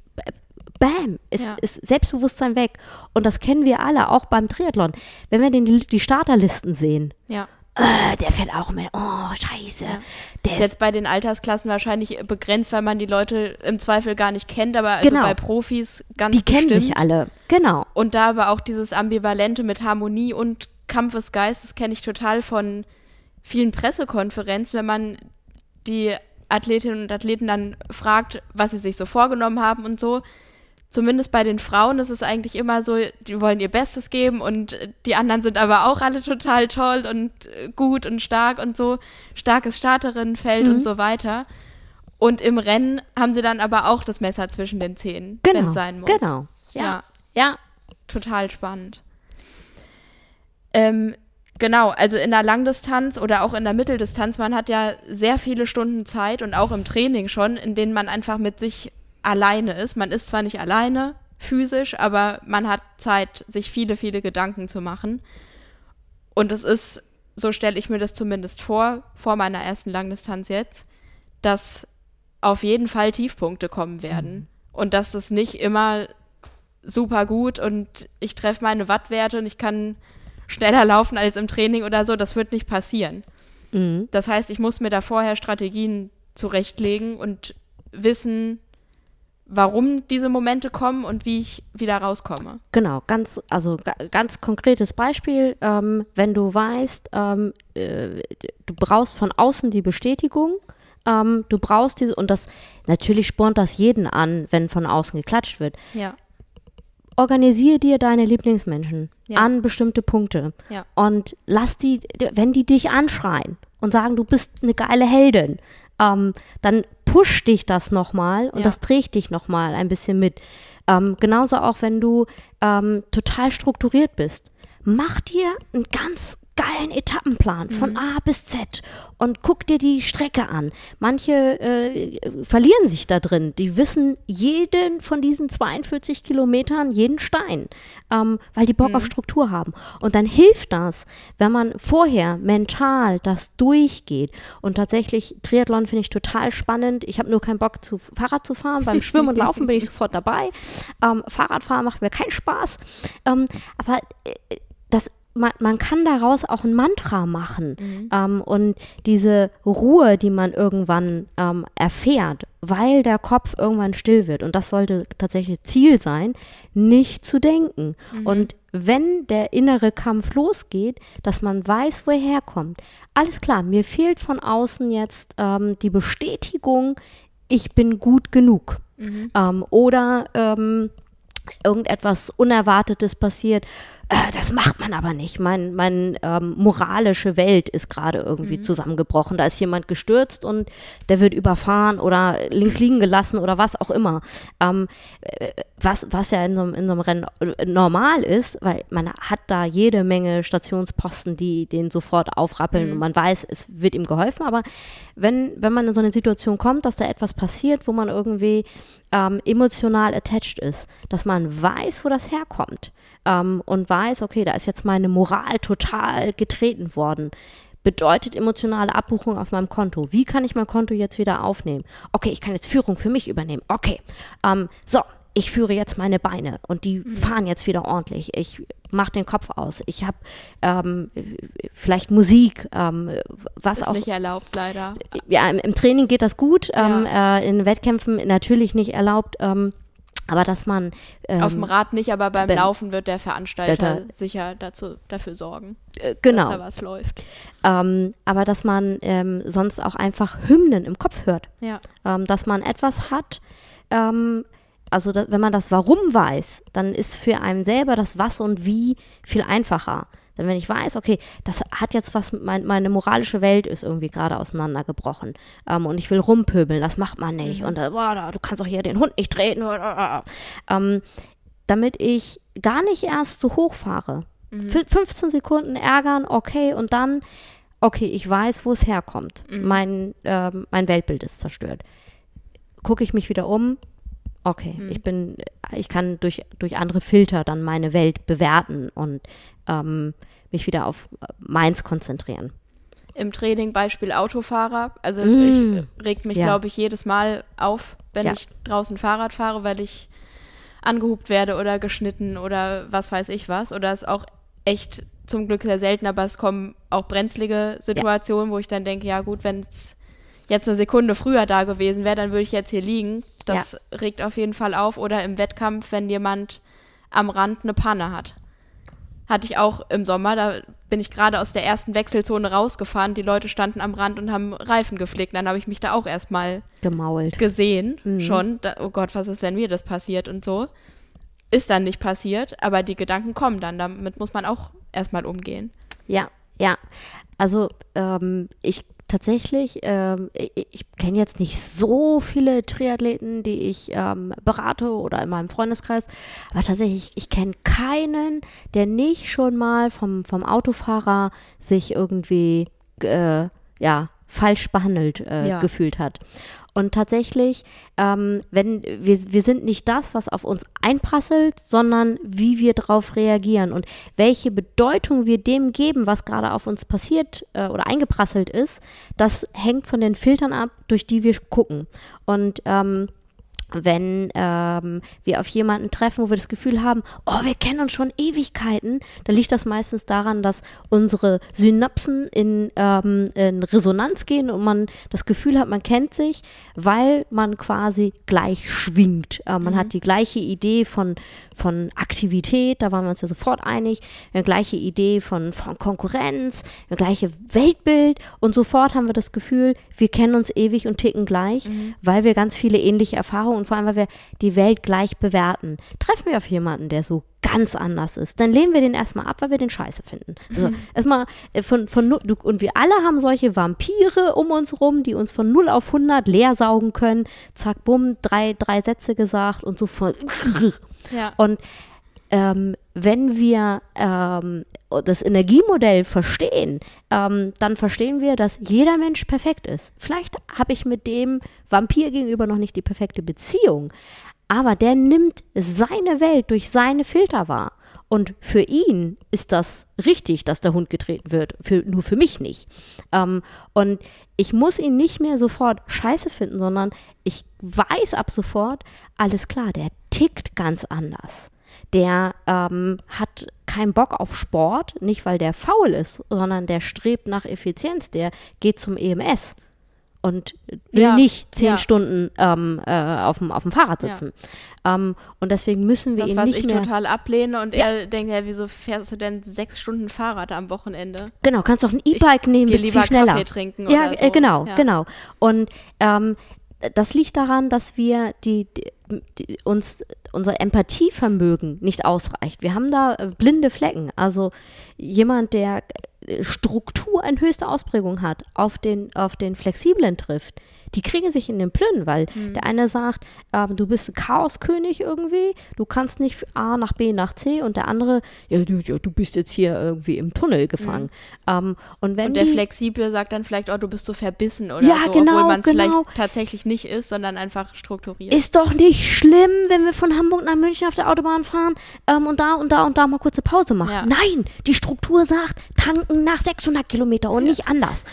Bam, ist, ja. ist Selbstbewusstsein weg. Und das kennen wir alle, auch beim Triathlon. Wenn wir den, die, die Starterlisten sehen, ja äh, der fährt auch mit, oh, scheiße. Ja. Der ist jetzt bei den Altersklassen wahrscheinlich begrenzt, weil man die Leute im Zweifel gar nicht kennt, aber also genau. bei Profis ganz Die bestimmt. kennen sich alle, genau. Und da aber auch dieses Ambivalente mit Harmonie und Kampf des Geistes kenne ich total von vielen Pressekonferenzen, wenn man die Athletinnen und Athleten dann fragt, was sie sich so vorgenommen haben und so zumindest bei den Frauen ist es eigentlich immer so, die wollen ihr Bestes geben und die anderen sind aber auch alle total toll und gut und stark und so, starkes Starterinnenfeld mhm. und so weiter. Und im Rennen haben sie dann aber auch das Messer zwischen den Zähnen, genau, wenn es sein muss. Genau. Ja. ja. ja. Total spannend. Ähm, genau, also in der Langdistanz oder auch in der Mitteldistanz, man hat ja sehr viele Stunden Zeit und auch im Training schon, in denen man einfach mit sich alleine ist. Man ist zwar nicht alleine physisch, aber man hat Zeit, sich viele, viele Gedanken zu machen. Und es ist, so stelle ich mir das zumindest vor, vor meiner ersten Langdistanz jetzt, dass auf jeden Fall Tiefpunkte kommen werden. Mhm. Und dass es nicht immer super gut und ich treffe meine Wattwerte und ich kann schneller laufen als im Training oder so. Das wird nicht passieren. Mhm. Das heißt, ich muss mir da vorher Strategien zurechtlegen und wissen, warum diese Momente kommen und wie ich wieder rauskomme. Genau, ganz, also ganz konkretes Beispiel, ähm, wenn du weißt, ähm, äh, du brauchst von außen die Bestätigung, ähm, du brauchst diese, und das natürlich spornt das jeden an, wenn von außen geklatscht wird. Ja. Organisiere dir deine Lieblingsmenschen ja. an bestimmte Punkte ja. und lass die, wenn die dich anschreien und sagen, du bist eine geile Heldin, ähm, dann pusht dich das nochmal und ja. das trägt dich nochmal ein bisschen mit. Ähm, genauso auch, wenn du ähm, total strukturiert bist. Mach dir ein ganz geilen Etappenplan von mhm. A bis Z und guck dir die Strecke an. Manche äh, verlieren sich da drin. Die wissen jeden von diesen 42 Kilometern, jeden Stein, ähm, weil die Bock mhm. auf Struktur haben. Und dann hilft das, wenn man vorher mental das durchgeht. Und tatsächlich, Triathlon finde ich total spannend. Ich habe nur keinen Bock, zu Fahrrad zu fahren. Beim Schwimmen und Laufen bin ich sofort dabei. Ähm, Fahrradfahren macht mir keinen Spaß. Ähm, aber äh, das man, man kann daraus auch ein Mantra machen. Mhm. Ähm, und diese Ruhe, die man irgendwann ähm, erfährt, weil der Kopf irgendwann still wird, und das sollte tatsächlich Ziel sein, nicht zu denken. Mhm. Und wenn der innere Kampf losgeht, dass man weiß, wo er herkommt. Alles klar, mir fehlt von außen jetzt ähm, die Bestätigung, ich bin gut genug. Mhm. Ähm, oder ähm, irgendetwas Unerwartetes passiert. Äh, das macht man aber nicht. Mein, mein ähm, moralische Welt ist gerade irgendwie mhm. zusammengebrochen. Da ist jemand gestürzt und der wird überfahren oder links liegen gelassen oder was auch immer. Ähm, äh, was, was ja in so, in so einem Rennen äh, normal ist, weil man hat da jede Menge Stationsposten, die den sofort aufrappeln mhm. und man weiß, es wird ihm geholfen. Aber wenn, wenn man in so eine Situation kommt, dass da etwas passiert, wo man irgendwie ähm, emotional attached ist, dass man weiß, wo das herkommt ähm, und weiß, okay, da ist jetzt meine Moral total getreten worden. Bedeutet emotionale Abbuchung auf meinem Konto. Wie kann ich mein Konto jetzt wieder aufnehmen? Okay, ich kann jetzt Führung für mich übernehmen. Okay, ähm, so, ich führe jetzt meine Beine und die mhm. fahren jetzt wieder ordentlich. Ich mache den Kopf aus. Ich habe ähm, vielleicht Musik, ähm, was ist auch nicht erlaubt leider. Ja, im, im Training geht das gut. Ja. Ähm, äh, in Wettkämpfen natürlich nicht erlaubt. Ähm, aber dass man. Ähm, Auf dem Rad nicht, aber beim wenn, Laufen wird der Veranstalter der, sicher dazu, dafür sorgen, äh, genau. dass da was läuft. Aber dass man sonst auch einfach Hymnen im Kopf hört. Ja. Dass man etwas hat, ähm, also da, wenn man das Warum weiß, dann ist für einen selber das Was und Wie viel einfacher. Denn wenn ich weiß, okay, das hat jetzt was, mein, meine moralische Welt ist irgendwie gerade auseinandergebrochen ähm, und ich will rumpöbeln, das macht man nicht. Mhm. Und äh, boah, du kannst doch hier den Hund nicht treten. Ähm, damit ich gar nicht erst zu hoch fahre. Mhm. 15 Sekunden ärgern, okay, und dann, okay, ich weiß, wo es herkommt. Mhm. Mein, äh, mein Weltbild ist zerstört. Gucke ich mich wieder um, okay, mhm. ich bin, ich kann durch, durch andere Filter dann meine Welt bewerten und ähm, mich wieder auf äh, meins konzentrieren. Im Training Beispiel Autofahrer. Also mm. ich regt mich, ja. glaube ich, jedes Mal auf, wenn ja. ich draußen Fahrrad fahre, weil ich angehupt werde oder geschnitten oder was weiß ich was. Oder es auch echt zum Glück sehr selten, aber es kommen auch brenzlige Situationen, ja. wo ich dann denke, ja gut, wenn es jetzt eine Sekunde früher da gewesen wäre, dann würde ich jetzt hier liegen. Das regt auf jeden Fall auf. Oder im Wettkampf, wenn jemand am Rand eine Panne hat Hatte ich auch im Sommer, da bin ich gerade aus der ersten Wechselzone rausgefahren. Die Leute standen am Rand und haben Reifen geflickt. Dann habe ich mich da auch erstmal Gemault. gesehen Mhm. schon. Da, oh Gott, was ist, wenn mir das passiert und so. Ist dann nicht passiert, aber die Gedanken kommen dann. Damit muss man auch erstmal umgehen. Ja, ja. Also ähm, ich tatsächlich, ähm, ich, ich kenne jetzt nicht so viele Triathleten, die ich ähm, berate oder in meinem Freundeskreis, aber tatsächlich, ich kenne keinen, der nicht schon mal vom, vom Autofahrer sich irgendwie äh, ja, falsch behandelt äh, Ja. gefühlt hat. Und tatsächlich, ähm, wenn wir, wir sind nicht das, was auf uns einprasselt, sondern wie wir darauf reagieren und welche Bedeutung wir dem geben, was gerade auf uns passiert äh, oder eingeprasselt ist, das hängt von den Filtern ab, durch die wir gucken. Und ähm, wenn ähm, wir auf jemanden treffen, wo wir das Gefühl haben, oh, wir kennen uns schon Ewigkeiten, dann liegt das meistens daran, dass unsere Synapsen in, ähm, in Resonanz gehen und man das Gefühl hat, man kennt sich, weil man quasi gleich schwingt. Äh, man hat die gleiche Idee von, von Aktivität, da waren wir uns ja sofort einig, eine gleiche Idee von, von Konkurrenz, eine gleiche Weltbild und sofort haben wir das Gefühl, wir kennen uns ewig und ticken gleich, weil wir ganz viele ähnliche Erfahrungen und vor allem, weil wir die Welt gleich bewerten. Treffen wir auf jemanden, der so ganz anders ist, dann lehnen wir den erstmal ab, weil wir den scheiße finden. Also erstmal äh, von, von und wir alle haben solche Vampire um uns rum, die uns von 0 auf 100 leer saugen können. Zack, bumm, drei, drei Sätze gesagt und so von Ja. und ähm, wenn wir ähm, das Energiemodell verstehen, ähm, dann verstehen wir, dass jeder Mensch perfekt ist. Vielleicht habe ich mit dem Vampir gegenüber noch nicht die perfekte Beziehung, aber der nimmt seine Welt durch seine Filter wahr. Und für ihn ist das richtig, dass der Hund getreten wird, für, nur für mich nicht. Ähm, und ich muss ihn nicht mehr sofort scheiße finden, sondern ich weiß ab sofort, alles klar, der tickt ganz anders. Der ähm, hat keinen Bock auf Sport, nicht weil der faul ist, sondern der strebt nach Effizienz, der geht zum EMS und will Ja, nicht zehn ja. Stunden ähm, äh, auf, dem, auf dem Fahrrad Ja. sitzen. Ähm, und deswegen müssen wir Das, ihn was nicht ich mehr... total ablehne und er denkt, ja, wieso fährst du denn sechs Stunden Fahrrad am Wochenende? Genau, kannst doch ein E-Bike nehmen, bist viel schneller. Kaffee trinken Ja, oder so. äh, genau, Ja. genau. Und ähm, das liegt daran, dass wir die, die, die uns unser Empathievermögen nicht ausreicht. Wir haben da äh, blinde Flecken. Also jemand, der äh, Struktur in höchster Ausprägung hat, auf den, auf den Flexiblen trifft, die kriegen sich in den Plünnen, weil Mhm. der eine sagt, ähm, du bist Chaoskönig irgendwie, du kannst nicht A nach B nach C und der andere, ja, du, ja, du bist jetzt hier irgendwie im Tunnel gefangen. Ähm, und wenn Mhm. Und der die, Flexible sagt dann vielleicht, oh, du bist so verbissen oder Ja, so, genau, obwohl man es genau. vielleicht tatsächlich nicht ist, sondern einfach strukturiert. Ist doch nicht schlimm, wenn wir von Hamburg nach München auf der Autobahn fahren ähm, und da und da und da mal kurze Pause machen. Ja. Nein, die Struktur sagt, tanken nach 600 Kilometer und nicht anders.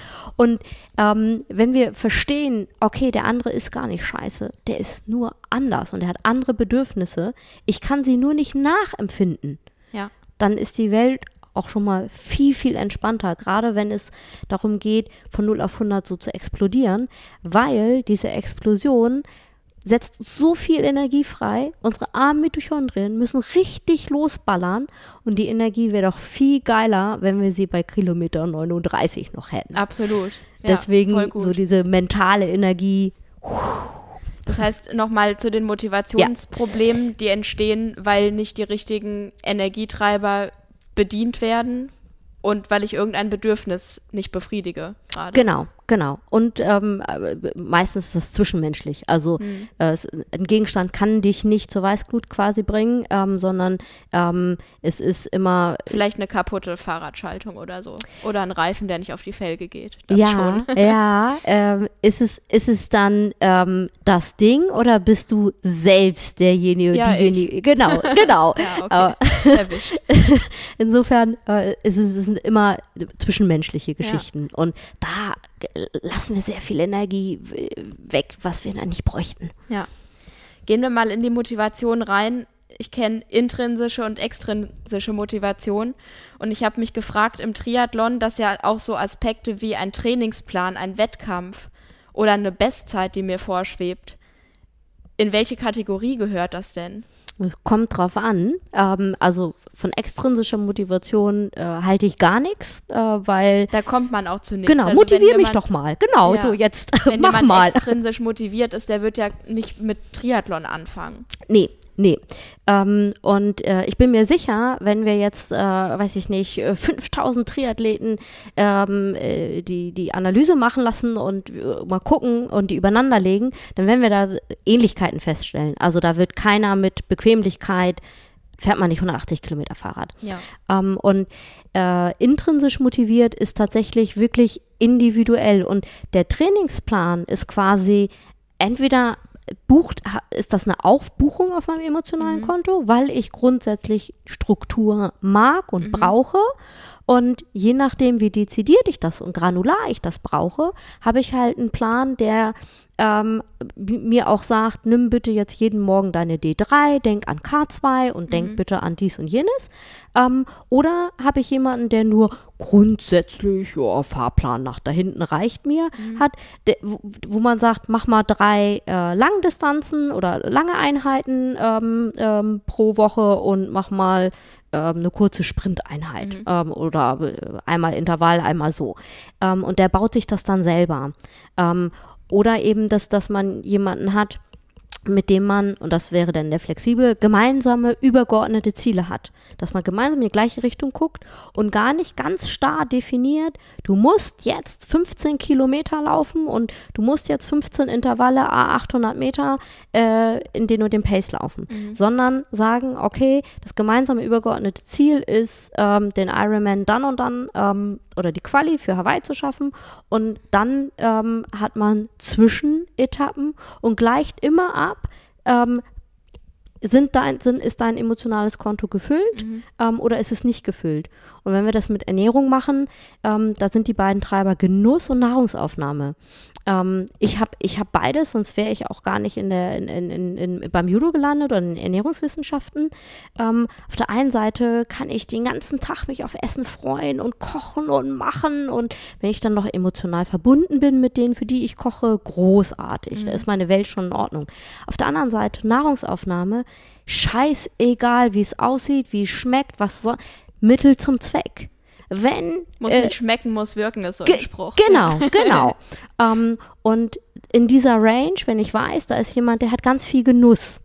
Und ähm, wenn wir verstehen, okay, der andere ist gar nicht scheiße, der ist nur anders und er hat andere Bedürfnisse, ich kann sie nur nicht nachempfinden ja. dann ist die Welt auch schon mal viel, viel entspannter, gerade wenn es darum geht, von 0 auf 100 so zu explodieren, weil diese Explosion setzt so viel Energie frei. Unsere armen Mitochondrien müssen richtig losballern und die Energie wäre doch viel geiler, wenn wir sie bei Kilometer 39 noch hätten. Absolut. Ja, Deswegen so diese mentale Energie. Das heißt, nochmal zu den Motivationsproblemen, die entstehen, weil nicht die richtigen Energietreiber bedient werden und weil ich irgendein Bedürfnis nicht befriedige gerade. Genau, genau. Und ähm, äh, meistens ist das zwischenmenschlich. Also Hm. äh, ein Gegenstand kann dich nicht zur Weißglut quasi bringen, ähm, sondern ähm, es ist immer Vielleicht eine kaputte Fahrradschaltung oder so. Oder ein Reifen, der nicht auf die Felge geht. Das ja, schon. ja. Ähm, ist es ist es dann ähm, das Ding oder bist du selbst derjenige, Ja, diejenige? Genau, genau. Ja, okay. Erwischt. Insofern äh, ist es, es sind immer zwischenmenschliche Geschichten und da äh, lassen wir sehr viel Energie weg, was wir dann nicht bräuchten. Ja. Gehen wir mal in die Motivation rein. Ich kenne intrinsische und extrinsische Motivation. Und ich habe mich gefragt im Triathlon, dass ja auch so Aspekte wie ein Trainingsplan, ein Wettkampf oder eine Bestzeit, die mir vorschwebt, in welche Kategorie gehört das denn? Es kommt drauf an. Ähm, also von extrinsischer Motivation äh, halte ich gar nichts, äh, weil. Da kommt man auch zu nichts. Genau, Also motivier wenn mich jemand- doch mal. Genau, Ja. so jetzt Wenn mach jemand mal. extrinsisch motiviert ist, der wird ja nicht mit Triathlon anfangen. Nee, nee. Ähm, und äh, ich bin mir sicher, wenn wir jetzt, äh, weiß ich nicht, äh, 5000 Triathleten ähm, äh, die, die Analyse machen lassen und äh, mal gucken und die übereinander legen, dann werden wir da Ähnlichkeiten feststellen. Also da wird keiner mit Bequemlichkeit, fährt man nicht 180 Kilometer Fahrrad. Ja. Ähm, und äh, intrinsisch motiviert ist tatsächlich wirklich individuell. Und der Trainingsplan ist quasi entweder bucht, ist das eine Aufbuchung auf meinem emotionalen Konto, weil ich grundsätzlich Struktur mag und brauche. Und je nachdem, wie dezidiert ich das und granular ich das brauche, habe ich halt einen Plan, der ähm, mir auch sagt, nimm bitte jetzt jeden Morgen deine D3, denk an K2 und denk bitte an dies und jenes. Ähm, oder habe ich jemanden, der nur grundsätzlich, ja, Fahrplan nach da hinten reicht mir, hat, der, wo, wo man sagt, mach mal drei äh, Langdistanzen oder lange Einheiten ähm, ähm, pro Woche und mach mal ähm, eine kurze Sprinteinheit ähm, oder äh, einmal Intervall, einmal so. Ähm, und der baut sich das dann selber. Ähm, oder eben, dass, dass man jemanden hat, mit dem man, und das wäre dann der flexibel, gemeinsame, übergeordnete Ziele hat. Dass man gemeinsam in die gleiche Richtung guckt und gar nicht ganz starr definiert, du musst jetzt 15 Kilometer laufen und du musst jetzt 15 Intervalle, a 800 Meter, äh, in denen du den Pace laufen. Sondern sagen, okay, das gemeinsame, übergeordnete Ziel ist, ähm, den Ironman dann und dann ähm, oder die Quali für Hawaii zu schaffen und dann ähm, hat man Zwischenetappen und gleicht immer ab, ähm, sind dein, sind, ist dein emotionales Konto gefüllt ähm, oder ist es nicht gefüllt? Und wenn wir das mit Ernährung machen, ähm, da sind die beiden Treiber Genuss und Nahrungsaufnahme. Ähm, ich habe ich hab beides, sonst wäre ich auch gar nicht in der, in, in, in, beim Judo gelandet oder in Ernährungswissenschaften. Ähm, auf der einen Seite kann ich den ganzen Tag mich auf Essen freuen und kochen und machen und wenn ich dann noch emotional verbunden bin mit denen, für die ich koche, großartig. Da ist meine Welt schon in Ordnung. Auf der anderen Seite Nahrungsaufnahme, scheißegal, wie es aussieht, wie es schmeckt, was so, Mittel zum Zweck. Wenn Muss äh, nicht schmecken, muss wirken, ist so ein Spruch. Genau, genau. ähm, und in dieser Range, wenn ich weiß, da ist jemand, der hat ganz viel Genuss,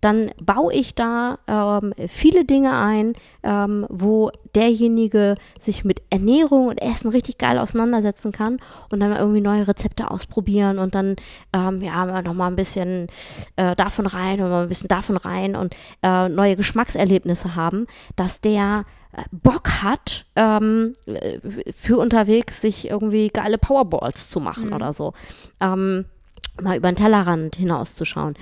dann baue ich da ähm, viele Dinge ein, ähm, wo derjenige sich mit Ernährung und Essen richtig geil auseinandersetzen kann und dann irgendwie neue Rezepte ausprobieren und dann ähm, ja noch mal ein bisschen äh, davon rein und mal ein bisschen davon rein und äh, neue Geschmackserlebnisse haben, dass der Bock hat, ähm, äh, für unterwegs sich irgendwie geile Powerballs zu machen oder so. Ähm, mal über den Tellerrand hinauszuschauen.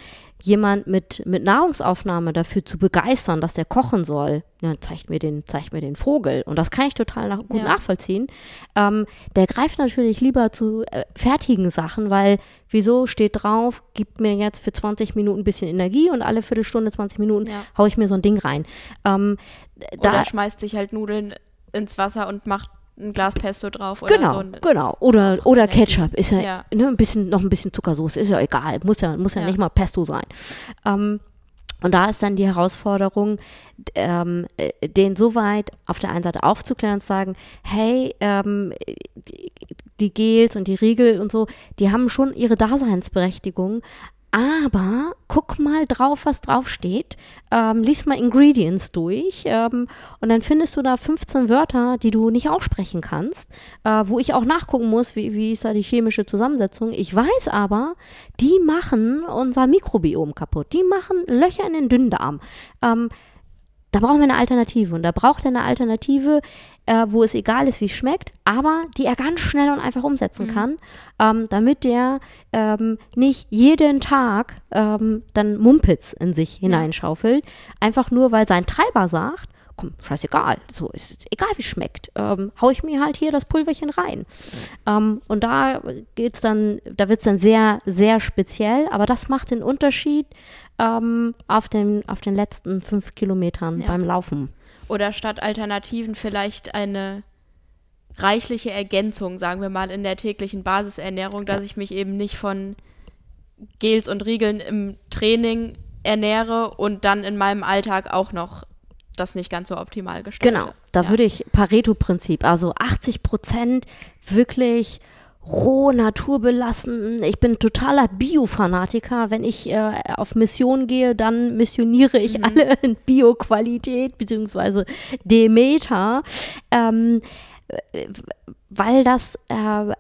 Jemand mit, mit Nahrungsaufnahme dafür zu begeistern, dass der kochen soll, ja, zeigt, mir den, zeigt mir den Vogel. Und das kann ich total nach, gut Ja. nachvollziehen. Ähm, der greift natürlich lieber zu äh, fertigen Sachen, weil wieso steht drauf, gibt mir jetzt für 20 Minuten ein bisschen Energie und alle Viertelstunde, 20 Minuten Ja. hau ich mir so ein Ding rein. Ähm, da, Oder schmeißt sich halt Nudeln ins Wasser und macht ein Glas Pesto drauf oder Genau, so. genau. Oder, oder. Ketchup ist ja, Ja. Ne, ein bisschen, noch ein bisschen Zuckersoße, ist ja egal. Muss ja, muss ja, Ja. nicht mal Pesto sein. Ähm, und da ist dann die Herausforderung, ähm, äh, den so weit auf der einen Seite aufzuklären und zu sagen, hey, ähm, die, die Gels und die Riegel und so, die haben schon ihre Daseinsberechtigung, aber guck mal drauf, was draufsteht. Ähm, lies mal Ingredients durch ähm, und dann findest du da 15 Wörter, die du nicht aussprechen kannst, äh, wo ich auch nachgucken muss, wie, wie ist da die chemische Zusammensetzung. Ich weiß aber, die machen unser Mikrobiom kaputt. Die machen Löcher in den Dünndarm. Ähm, da brauchen wir eine Alternative. Und da braucht er eine Alternative, äh, wo es egal ist, wie es schmeckt, aber die er ganz schnell und einfach umsetzen kann, ähm, damit der ähm, nicht jeden Tag ähm, dann Mumpitz in sich hineinschaufelt, einfach nur, weil sein Treiber sagt, komm, scheißegal, so ist es egal, wie es schmeckt, ähm, hau ich mir halt hier das Pulverchen rein. Ähm, und da geht's dann, da wird's dann sehr, sehr speziell, aber das macht den Unterschied ähm, auf, den, auf den letzten fünf Kilometern Ja. beim Laufen. Oder statt Alternativen vielleicht eine reichliche Ergänzung, sagen wir mal, in der täglichen Basisernährung, dass ich mich eben nicht von Gels und Riegeln im Training ernähre und dann in meinem Alltag auch noch das nicht ganz so optimal gestalte. Genau, da ja. würde ich Pareto-Prinzip, also 80 Prozent wirklich roh naturbelassen. Ich bin totaler Bio-Fanatiker. Wenn ich äh, auf Mission gehe, dann missioniere ich Mhm. alle in Bio-Qualität beziehungsweise Demeter, ähm, äh, weil das äh,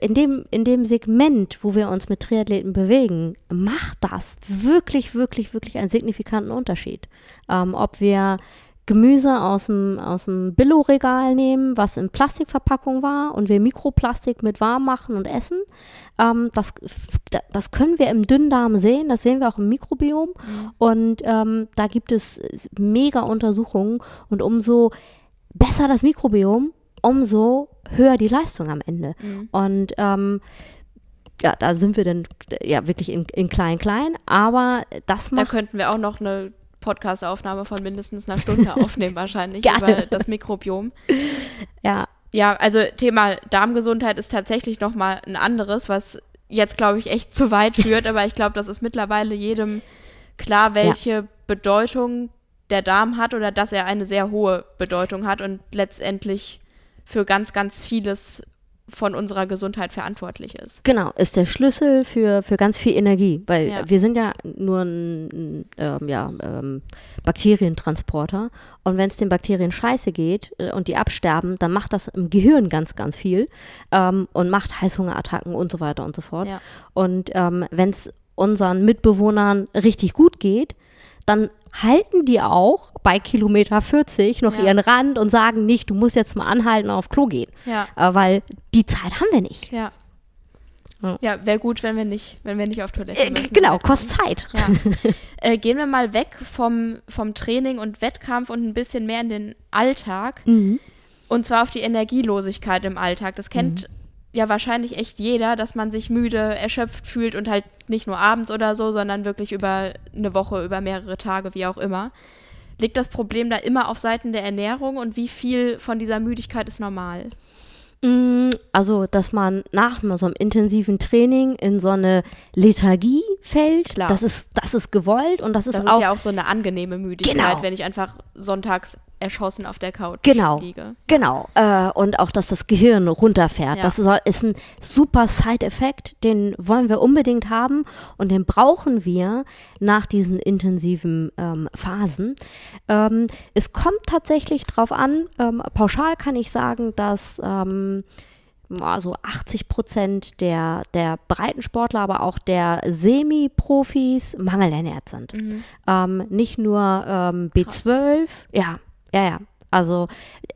in dem, in dem Segment, wo wir uns mit Triathleten bewegen, macht das wirklich, wirklich, wirklich einen signifikanten Unterschied. Ähm, ob wir Gemüse aus dem, aus dem Billo-Regal nehmen, was in Plastikverpackung war und wir Mikroplastik mit warm machen und essen. Ähm, das, das können wir im Dünndarm sehen, das sehen wir auch im Mikrobiom. Und ähm, da gibt es mega Untersuchungen und umso besser das Mikrobiom, umso höher die Leistung am Ende. Mhm. Und ähm, ja, da sind wir dann ja wirklich in, in klein, klein, aber das Da macht könnten wir auch noch eine Podcast-Aufnahme von mindestens einer Stunde aufnehmen, wahrscheinlich, über das Mikrobiom. ja. Ja, also Thema Darmgesundheit ist tatsächlich nochmal ein anderes, was jetzt, glaube ich, echt zu weit führt, aber ich glaube, das ist mittlerweile jedem klar, welche Bedeutung der Darm hat oder dass er eine sehr hohe Bedeutung hat und letztendlich für ganz, ganz vieles von unserer Gesundheit verantwortlich ist. Genau, ist der Schlüssel für, für ganz viel Energie, weil Ja. wir sind ja nur ein, ähm, ja, ähm, Bakterientransporter und wenn es den Bakterien scheiße geht äh, und die absterben, dann macht das im Gehirn ganz, ganz viel ähm, und macht Heißhungerattacken und so weiter und so fort. Ja. Und ähm, wenn es unseren Mitbewohnern richtig gut geht, dann halten die auch bei Kilometer 40 noch Ja. ihren Rand und sagen nicht, du musst jetzt mal anhalten und auf Klo gehen, Ja. äh, weil die Zeit haben wir nicht. Ja. Ja. Ja, wäre gut, wenn wir nicht, wenn wir nicht auf Toilette Äh, müssen. genau, kostet Zeit. Ja. äh, gehen wir mal weg vom, vom Training und Wettkampf und ein bisschen mehr in den Alltag. Mhm. Und zwar auf die Energielosigkeit im Alltag. Das kennt ja wahrscheinlich echt jeder, dass man sich müde, erschöpft fühlt und halt nicht nur abends oder so, sondern wirklich über eine Woche, über mehrere Tage, wie auch immer. Liegt das Problem da immer auf Seiten der Ernährung und wie viel von dieser Müdigkeit ist normal? Mm, Also, dass man nach so einem intensiven Training in so eine Lethargie fällt, Klar. das ist, das ist gewollt und das ist Das auch ist ja auch so eine angenehme Müdigkeit, Genau. wenn ich einfach sonntags erschossen auf der Couch Genau. liege. Genau, äh, und auch, dass das Gehirn runterfährt. Ja. Das ist ein super Side-Effekt, den wollen wir unbedingt haben und den brauchen wir nach diesen intensiven ähm, Phasen. Ähm, es kommt tatsächlich drauf an, ähm, pauschal kann ich sagen, dass ähm, also 80 Prozent der, der Breitensportler, aber auch der Semi-Profis mangelernährt sind. Ähm, nicht nur ähm, B12, ja, ja, ja. Also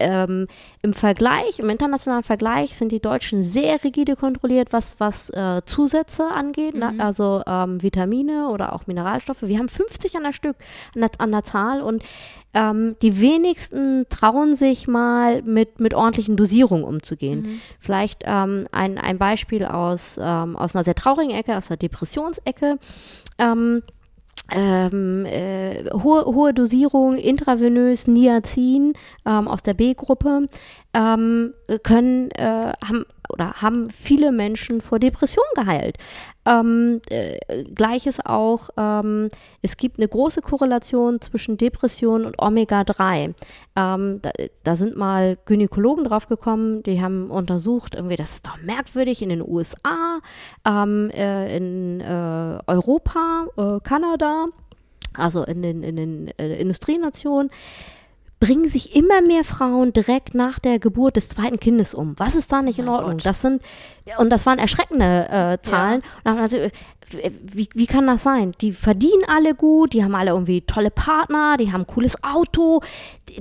ähm, im Vergleich, im internationalen Vergleich sind die Deutschen sehr rigide kontrolliert, was, was äh, Zusätze angeht, ne? also ähm, Vitamine oder auch Mineralstoffe. Wir haben 50 an der Stück an der, an der Zahl und ähm, die wenigsten trauen sich mal mit, mit ordentlichen Dosierungen umzugehen. Vielleicht ähm, ein, ein Beispiel aus, ähm, aus einer sehr traurigen Ecke, aus der Depressionsecke. Ähm, ähm, äh, hohe, hohe Dosierung intravenös Niacin ähm, aus der B-Gruppe ähm, können äh, haben oder haben viele Menschen vor Depression geheilt. Ähm, äh, Gleiches auch, ähm, es gibt eine große Korrelation zwischen Depression und Omega-3. Ähm, da, da sind mal Gynäkologen drauf gekommen, die haben untersucht, irgendwie, das ist doch merkwürdig in den USA, ähm, äh, in äh, Europa, äh, Kanada, also in den, in den äh, Industrienationen, bringen sich immer mehr Frauen direkt nach der Geburt des zweiten Kindes um. Was ist da nicht in Ordnung? Gott. Das sind, und das waren erschreckende äh, Zahlen. Und wie, wie kann das sein? Die verdienen alle gut, die haben alle irgendwie tolle Partner, die haben ein cooles Auto,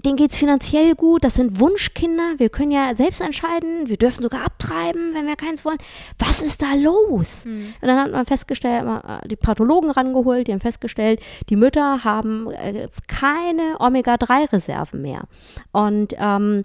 denen geht's finanziell gut, das sind Wunschkinder, wir können ja selbst entscheiden, wir dürfen sogar abtreiben, wenn wir keins wollen. Was ist da los? Und dann hat man festgestellt, äh, die Pathologen rangeholt, die haben festgestellt, die Mütter haben äh, keine Omega-3-Reserven mehr. Und ähm,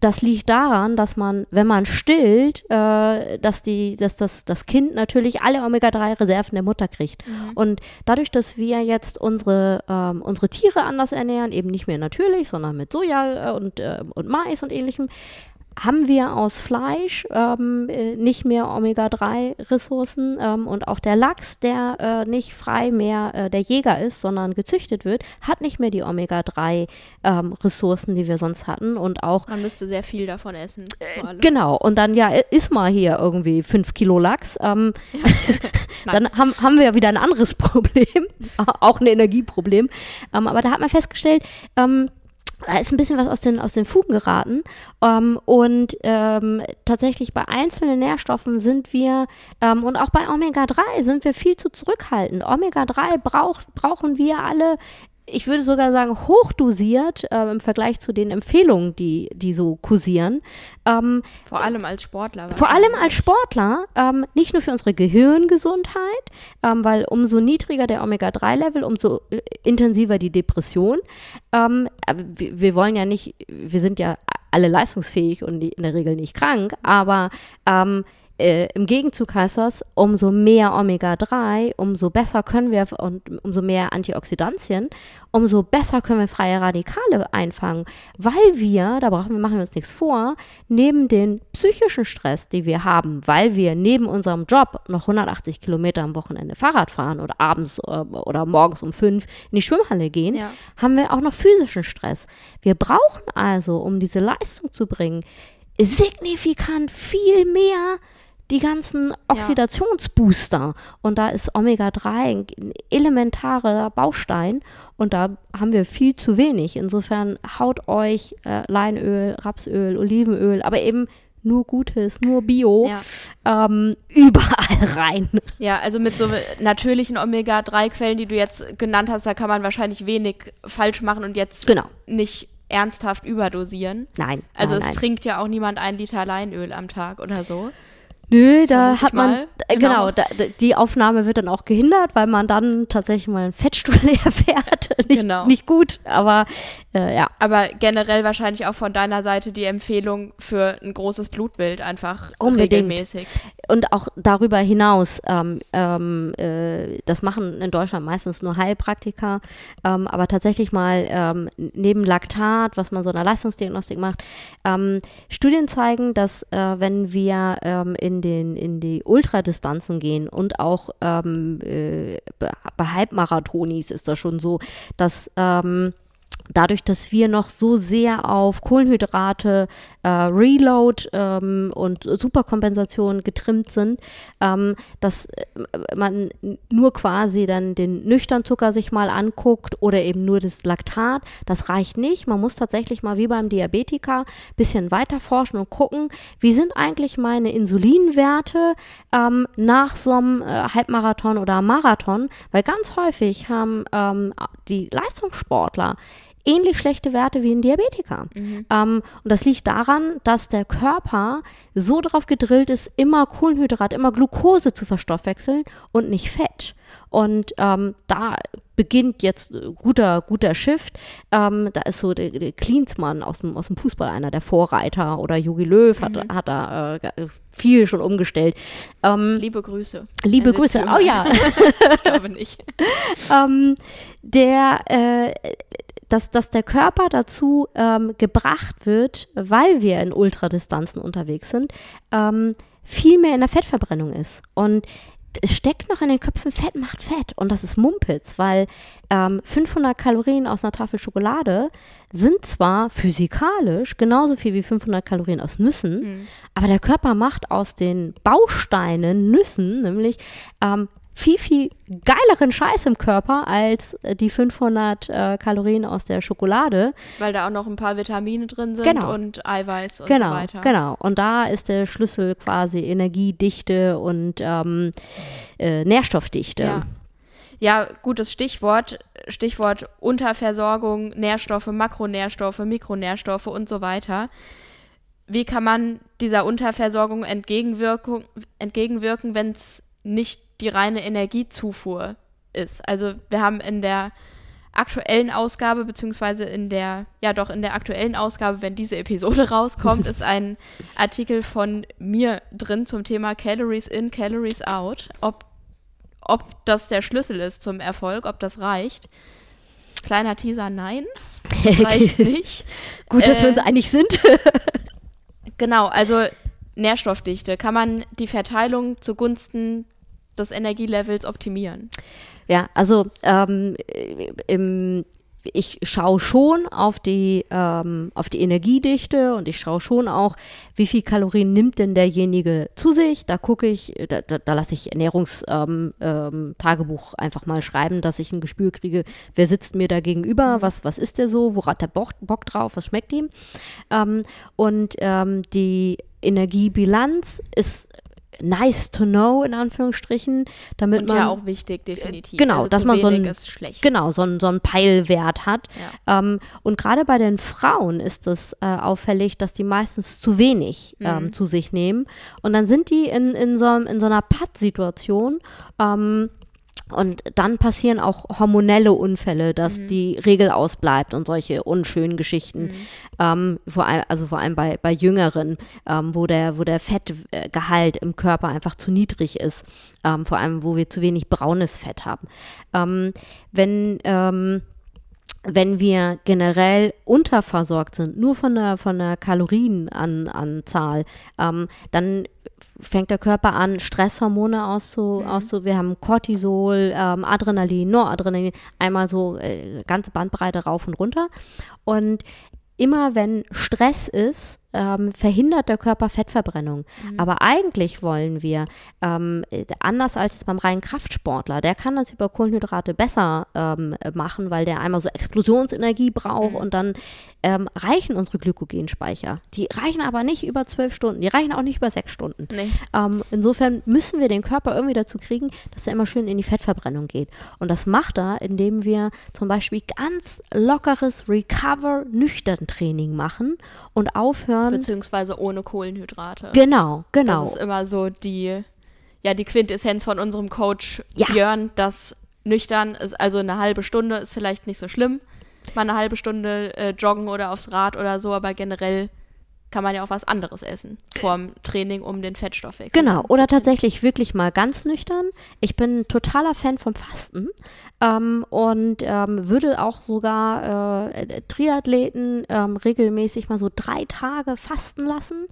das liegt daran, dass man, wenn man stillt, äh, dass, die, dass das, das Kind natürlich alle Omega-3-Reserven der Mutter kriegt. Und dadurch, dass wir jetzt unsere, ähm, unsere Tiere anders ernähren, eben nicht mehr natürlich, sondern mit Soja äh, und, äh, und Mais und ähnlichem, haben wir aus Fleisch ähm, äh, nicht mehr Omega-3-Ressourcen ähm, und auch der Lachs, der äh, nicht frei mehr äh, der Jäger ist, sondern gezüchtet wird, hat nicht mehr die Omega-3-Ressourcen, ähm, die wir sonst hatten und auch man müsste sehr viel davon essen. Äh, genau. Und dann ja ist mal hier irgendwie fünf Kilo Lachs, ähm, dann haben, haben wir ja wieder ein anderes Problem, auch ein Energieproblem, ähm, aber da hat man festgestellt ähm, da ist ein bisschen was aus den, aus den Fugen geraten. Ähm, und ähm, tatsächlich bei einzelnen Nährstoffen sind wir, ähm, und auch bei Omega-3 sind wir viel zu zurückhaltend. Omega-3 braucht, brauchen wir alle ich würde sogar sagen, hochdosiert äh, im Vergleich zu den Empfehlungen, die, die so kursieren. Ähm, vor allem als Sportler. Vor allem als Sportler, ähm, nicht nur für unsere Gehirngesundheit, ähm, weil umso niedriger der Omega-3-Level, umso äh, intensiver die Depression. Ähm, wir, wir, wollen ja nicht, wir sind ja alle leistungsfähig und in der Regel nicht krank, aber ähm, äh, Im Gegenzug heißt das, umso mehr Omega-3, umso besser können wir und umso mehr Antioxidantien, umso besser können wir freie Radikale einfangen, weil wir, da brauchen wir, machen wir uns nichts vor, neben den psychischen Stress, die wir haben, weil wir neben unserem Job noch 180 Kilometer am Wochenende Fahrrad fahren oder abends äh, oder morgens um fünf in die Schwimmhalle gehen, ja. haben wir auch noch physischen Stress. Wir brauchen also, um diese Leistung zu bringen, signifikant viel mehr die ganzen Oxidationsbooster. Und da ist Omega-3 ein elementarer Baustein und da haben wir viel zu wenig. Insofern haut euch äh, Leinöl, Rapsöl, Olivenöl, aber eben nur Gutes, nur Bio, ja. ähm, überall rein. Ja, also mit so natürlichen Omega-3-Quellen, die du jetzt genannt hast, da kann man wahrscheinlich wenig falsch machen und jetzt genau. nicht ernsthaft überdosieren. Nein. Also nein, es nein. trinkt ja auch niemand ein Liter Leinöl am Tag oder so. Nö, da hat man, mal. Äh, genau, genau da, die Aufnahme wird dann auch gehindert, weil man dann tatsächlich mal einen Fettstuhl leer fährt. nicht, genau. nicht gut, aber äh, ja. Aber generell wahrscheinlich auch von deiner Seite die Empfehlung für ein großes Blutbild einfach Unbedingt. regelmäßig. Und auch darüber hinaus, ähm, ähm, äh, das machen in Deutschland meistens nur Heilpraktiker, ähm, aber tatsächlich mal ähm, neben Laktat, was man so in der Leistungsdiagnostik macht, ähm, Studien zeigen, dass äh, wenn wir ähm, in den, in die Ultradistanzen gehen und auch ähm, äh, bei Halbmarathonis ist das schon so, dass ähm, dadurch, dass wir noch so sehr auf Kohlenhydrate, äh, Reload ähm, und Superkompensation getrimmt sind, ähm, dass äh, man nur quasi dann den nüchtern Zucker sich mal anguckt oder eben nur das Laktat, das reicht nicht. Man muss tatsächlich mal wie beim Diabetiker bisschen weiter forschen und gucken, wie sind eigentlich meine Insulinwerte ähm, nach so einem äh, Halbmarathon oder Marathon, weil ganz häufig haben ähm, die Leistungssportler ähnlich schlechte Werte wie ein Diabetiker. Mhm. Ähm, und das liegt daran, dass der Körper so darauf gedrillt ist, immer Kohlenhydrat, immer Glucose zu verstoffwechseln und nicht Fett. Und ähm, da beginnt jetzt guter, guter Shift. Ähm, da ist so der, der Klinsmann aus dem, aus dem Fußball einer der Vorreiter oder Jogi Löw hat, mhm. hat da äh, viel schon umgestellt. Ähm, liebe Grüße. Liebe Grüße, oh ja. ich glaube nicht. ähm, der, äh, dass, dass der Körper dazu ähm, gebracht wird, weil wir in Ultradistanzen unterwegs sind, ähm, viel mehr in der Fettverbrennung ist. Und es steckt noch in den Köpfen, Fett macht Fett. Und das ist Mumpitz, weil ähm, 500 Kalorien aus einer Tafel Schokolade sind zwar physikalisch genauso viel wie 500 Kalorien aus Nüssen, mhm. aber der Körper macht aus den Bausteinen Nüssen, nämlich ähm, viel, viel geileren Scheiß im Körper als äh, die 500 äh, Kalorien aus der Schokolade. Weil da auch noch ein paar Vitamine drin sind genau. und Eiweiß und genau, so weiter. Genau, und da ist der Schlüssel quasi Energiedichte und ähm, äh, Nährstoffdichte. Ja. ja, gutes Stichwort. Stichwort Unterversorgung, Nährstoffe, Makronährstoffe, Mikronährstoffe und so weiter. Wie kann man dieser Unterversorgung entgegenwirken, entgegenwirken wenn es nicht die reine Energiezufuhr ist. Also wir haben in der aktuellen Ausgabe, beziehungsweise in der, ja doch, in der aktuellen Ausgabe, wenn diese Episode rauskommt, ist ein Artikel von mir drin zum Thema Calories in, Calories out. Ob, ob das der Schlüssel ist zum Erfolg, ob das reicht. Kleiner Teaser, nein. Das reicht nicht. Gut, dass äh, wir uns einig sind. Genau, also Nährstoffdichte. Kann man die Verteilung zugunsten des Energielevels optimieren? Ja, also ähm, im ich schaue schon auf die, ähm, auf die Energiedichte und ich schaue schon auch, wie viel Kalorien nimmt denn derjenige zu sich. Da gucke ich, da, da, da lasse ich Ernährungstagebuch ähm, ähm, einfach mal schreiben, dass ich ein Gespür kriege, wer sitzt mir da gegenüber, mhm. was, was ist der so, woran hat der Bock, Bock drauf, was schmeckt ihm. Ähm, und ähm, die Energiebilanz ist nice to know, in Anführungsstrichen, damit und man. ja auch wichtig, definitiv. Genau, also dass man so einen, genau, so einen, so einen Peilwert hat. Ja. Ähm, und gerade bei den Frauen ist es äh, auffällig, dass die meistens zu wenig ähm, mhm. zu sich nehmen. Und dann sind die in, in, so, in so einer Patt-Situation. Ähm, und dann passieren auch hormonelle Unfälle, dass mhm. die Regel ausbleibt und solche unschönen Geschichten. Mhm. Ähm, vor allem, also vor allem bei, bei Jüngeren, ähm, wo der, wo der Fettgehalt im Körper einfach zu niedrig ist. Ähm, vor allem, wo wir zu wenig braunes Fett haben. Ähm, wenn ähm, wenn wir generell unterversorgt sind, nur von der, von der Kalorienanzahl, ähm, dann fängt der Körper an, Stresshormone auszu, mhm. auszu wir haben Cortisol, ähm, Adrenalin, Noradrenalin, einmal so äh, ganze Bandbreite rauf und runter. Und immer wenn Stress ist, ähm, verhindert der Körper Fettverbrennung. Mhm. Aber eigentlich wollen wir, ähm, anders als jetzt beim reinen Kraftsportler, der kann das über Kohlenhydrate besser ähm, machen, weil der einmal so Explosionsenergie braucht mhm. und dann ähm, reichen unsere Glykogenspeicher. Die reichen aber nicht über zwölf Stunden, die reichen auch nicht über sechs Stunden. Nee. Ähm, insofern müssen wir den Körper irgendwie dazu kriegen, dass er immer schön in die Fettverbrennung geht. Und das macht er, indem wir zum Beispiel ganz lockeres Recover-Nüchtern-Training machen und aufhören, Björn. Beziehungsweise ohne Kohlenhydrate. Genau, genau. Das ist immer so die, ja, die Quintessenz von unserem Coach ja. Björn, dass nüchtern ist, also eine halbe Stunde ist vielleicht nicht so schlimm. Mal eine halbe Stunde äh, joggen oder aufs Rad oder so, aber generell kann man ja auch was anderes essen vorm Training, um den Fettstoffwechsel. Genau, oder tatsächlich wirklich mal ganz nüchtern. Ich bin totaler Fan vom Fasten ähm, und ähm, würde auch sogar äh, Triathleten ähm, regelmäßig mal so drei Tage fasten lassen.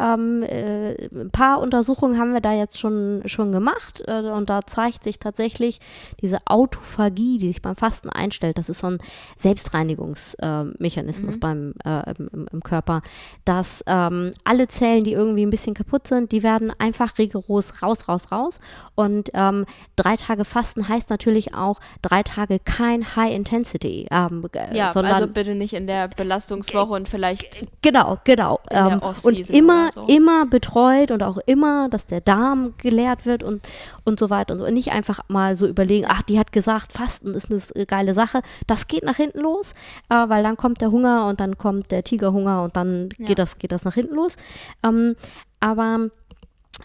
Ähm, äh, ein paar Untersuchungen haben wir da jetzt schon, schon gemacht äh, und da zeigt sich tatsächlich diese Autophagie, die sich beim Fasten einstellt. Das ist so ein Selbstreinigungsmechanismus mhm. beim, äh, im, im Körper, dass dass ähm, alle Zellen, die irgendwie ein bisschen kaputt sind, die werden einfach rigoros raus, raus, raus. Und ähm, drei Tage Fasten heißt natürlich auch drei Tage kein High Intensity. Ähm, ja, sondern also bitte nicht in der Belastungswoche und vielleicht genau, genau. Ähm, und immer, so. immer betreut und auch immer, dass der Darm geleert wird und und so weiter und so. Und nicht einfach mal so überlegen, ach, die hat gesagt, Fasten ist eine geile Sache. Das geht nach hinten los, äh, weil dann kommt der Hunger und dann kommt der Tigerhunger und dann ja. geht, das, geht das nach hinten los. Ähm, aber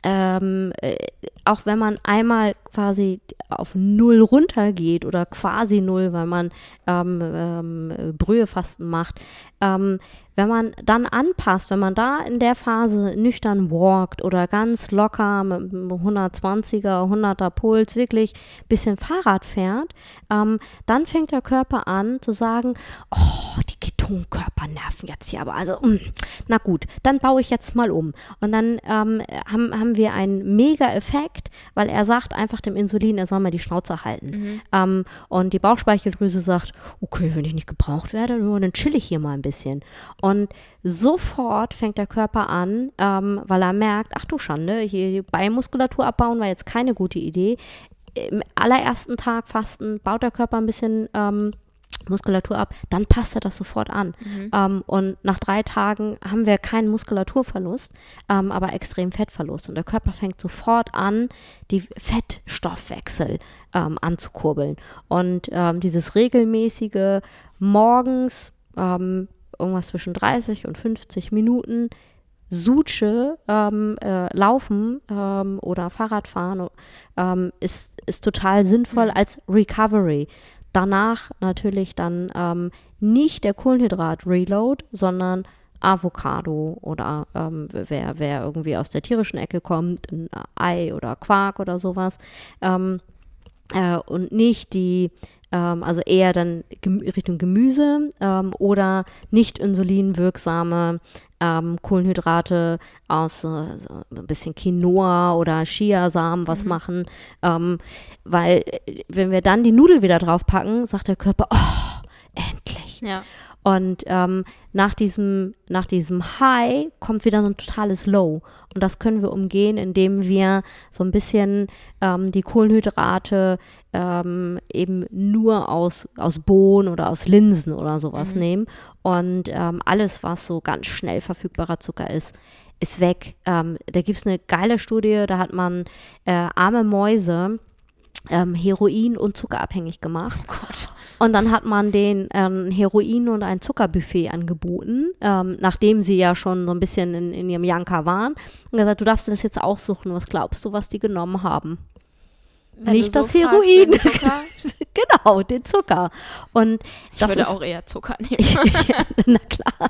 ähm, äh, auch wenn man einmal quasi auf Null runtergeht oder quasi Null, weil man ähm, ähm, Brühefasten macht, ähm, wenn man dann anpasst, wenn man da in der Phase nüchtern walkt oder ganz locker mit 120er, 100er Puls wirklich bisschen Fahrrad fährt, ähm, dann fängt der Körper an zu sagen, oh, die Ketonkörper nerven jetzt hier, aber also, mh, mm, na gut, dann baue ich jetzt mal um. Und dann ähm, haben, haben wir einen Mega-Effekt, weil er sagt einfach dem Insulin, er soll mal die Schnauze halten. Mhm. Ähm, und die Bauchspeicheldrüse sagt, okay, wenn ich nicht gebraucht werde, dann chill ich hier mal ein bisschen. Und sofort fängt der Körper an, ähm, weil er merkt, ach du Schande, hier die Beinmuskulatur abbauen war jetzt keine gute Idee. Im allerersten Tag Fasten baut der Körper ein bisschen ähm, Muskulatur ab, dann passt er das sofort an. Mhm. Ähm, und nach drei Tagen haben wir keinen Muskulaturverlust, ähm, aber extrem Fettverlust. Und der Körper fängt sofort an, die Fettstoffwechsel ähm, anzukurbeln. Und ähm, dieses regelmäßige morgens ähm, irgendwas zwischen 30 und 50 Minuten Suche ähm, äh, laufen ähm, oder Fahrradfahren ähm, ist, ist total sinnvoll mhm. als Recovery. Danach natürlich dann ähm, nicht der Kohlenhydrat-Reload, sondern Avocado oder ähm, wer, wer irgendwie aus der tierischen Ecke kommt, ein Ei oder Quark oder sowas. Ähm, äh, und nicht die ähm, also eher dann gem Richtung Gemüse ähm, oder nicht insulinwirksame ähm, Kohlenhydrate aus äh, so ein bisschen Quinoa oder Chiasamen was mhm. machen, ähm, weil äh, wenn wir dann die Nudel wieder draufpacken, sagt der Körper, oh, endlich. Ja. Und ähm, nach, diesem, nach diesem High kommt wieder so ein totales Low. Und das können wir umgehen, indem wir so ein bisschen ähm, die Kohlenhydrate ähm, eben nur aus, aus Bohnen oder aus Linsen oder sowas mhm. nehmen. Und ähm, alles, was so ganz schnell verfügbarer Zucker ist, ist weg. Ähm, da gibt es eine geile Studie, da hat man äh, arme Mäuse ähm, Heroin und Zucker abhängig gemacht. Oh Gott. Und dann hat man den ähm, Heroin und ein Zuckerbuffet angeboten, ähm, nachdem sie ja schon so ein bisschen in, in ihrem Janka waren. Und gesagt, du darfst das jetzt aussuchen. Was glaubst du, was die genommen haben? Wenn nicht das so Heroin. Fragst, genau, den Zucker. Und ich das würde ist, auch eher Zucker nehmen. na klar.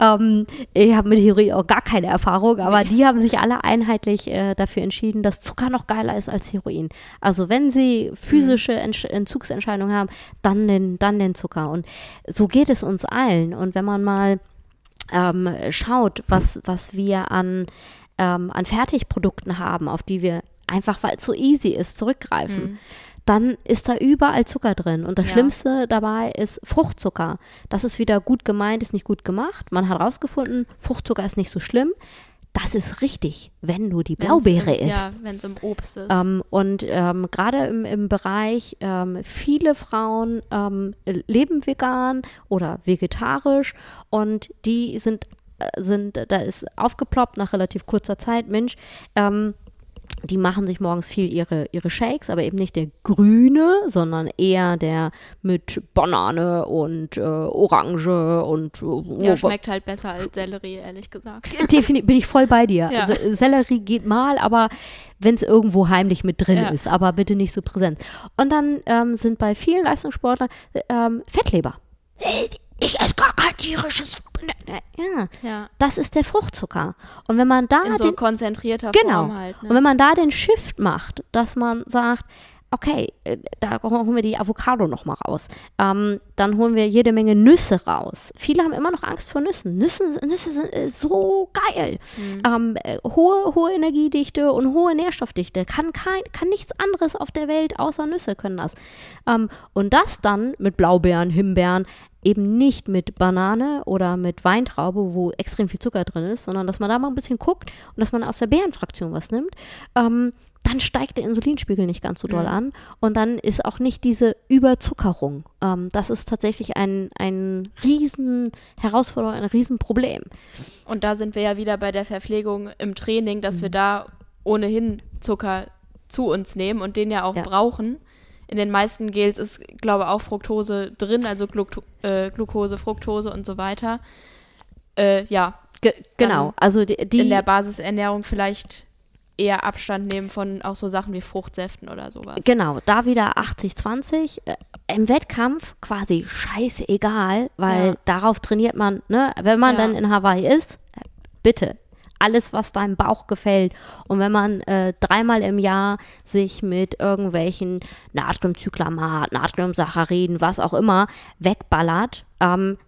ähm, ich habe mit Heroin auch gar keine Erfahrung, aber nee. die haben sich alle einheitlich äh, dafür entschieden, dass Zucker noch geiler ist als Heroin. Also wenn sie physische mhm. Entsch Entzugsentscheidungen haben, dann den, dann den Zucker. Und so geht es uns allen. Und wenn man mal ähm, schaut, was, was wir an ähm, an Fertigprodukten haben, auf die wir einfach weil es so easy ist, zurückgreifen. Mhm. Dann ist da überall Zucker drin. Und das ja. Schlimmste dabei ist Fruchtzucker. Das ist wieder gut gemeint, ist nicht gut gemacht. Man hat herausgefunden, Fruchtzucker ist nicht so schlimm. Das ist richtig, wenn du die Blaubeere im, isst. Ja, wenn es im Obst ist. Ähm, und ähm, gerade im, im Bereich, ähm, viele Frauen ähm, leben vegan oder vegetarisch und die sind, äh, sind, da ist aufgeploppt nach relativ kurzer Zeit, Mensch, ähm, die machen sich morgens viel ihre, ihre Shakes, aber eben nicht der grüne, sondern eher der mit Banane und äh, Orange und äh, Ja, schmeckt halt besser als Sellerie, ehrlich gesagt. Definitiv bin ich voll bei dir. Ja. Also, Sellerie geht mal, aber wenn es irgendwo heimlich mit drin ja. ist, aber bitte nicht so präsent. Und dann ähm, sind bei vielen Leistungssportlern ähm, Fettleber. Ich esse gar kein tierisches ja, ja, das ist der Fruchtzucker. Und wenn man da in so den, konzentrierter genau. Form halt. Ne? Und wenn man da den Shift macht, dass man sagt, okay, äh, da holen wir die Avocado noch mal raus. Ähm, dann holen wir jede Menge Nüsse raus. Viele haben immer noch Angst vor Nüssen. Nüsse, Nüsse sind äh, so geil. Mhm. Ähm, äh, hohe, hohe Energiedichte und hohe Nährstoffdichte. Kann, kein, kann nichts anderes auf der Welt außer Nüsse können das. Ähm, und das dann mit Blaubeeren, Himbeeren, eben nicht mit Banane oder mit Weintraube, wo extrem viel Zucker drin ist, sondern dass man da mal ein bisschen guckt und dass man aus der Beerenfraktion was nimmt, ähm, dann steigt der Insulinspiegel nicht ganz so doll mhm. an und dann ist auch nicht diese Überzuckerung. Ähm, das ist tatsächlich ein, ein riesen Herausforderung, ein Riesenproblem. Und da sind wir ja wieder bei der Verpflegung im Training, dass mhm. wir da ohnehin Zucker zu uns nehmen und den ja auch ja. brauchen in den meisten Gels ist, glaube ich, auch Fructose drin, also Glu äh, Glucose, Fructose und so weiter. Äh, ja. Ge genau, also die, die, in der Basisernährung vielleicht eher Abstand nehmen von auch so Sachen wie Fruchtsäften oder sowas. Genau, da wieder 80-20. Äh, Im Wettkampf quasi scheißegal, weil ja. darauf trainiert man, ne, wenn man ja. dann in Hawaii ist, äh, bitte alles, was deinem Bauch gefällt. Und wenn man äh, dreimal im Jahr sich mit irgendwelchen Natriumcyklamat, Natriumsacchariden, was auch immer, wegballert, ähm,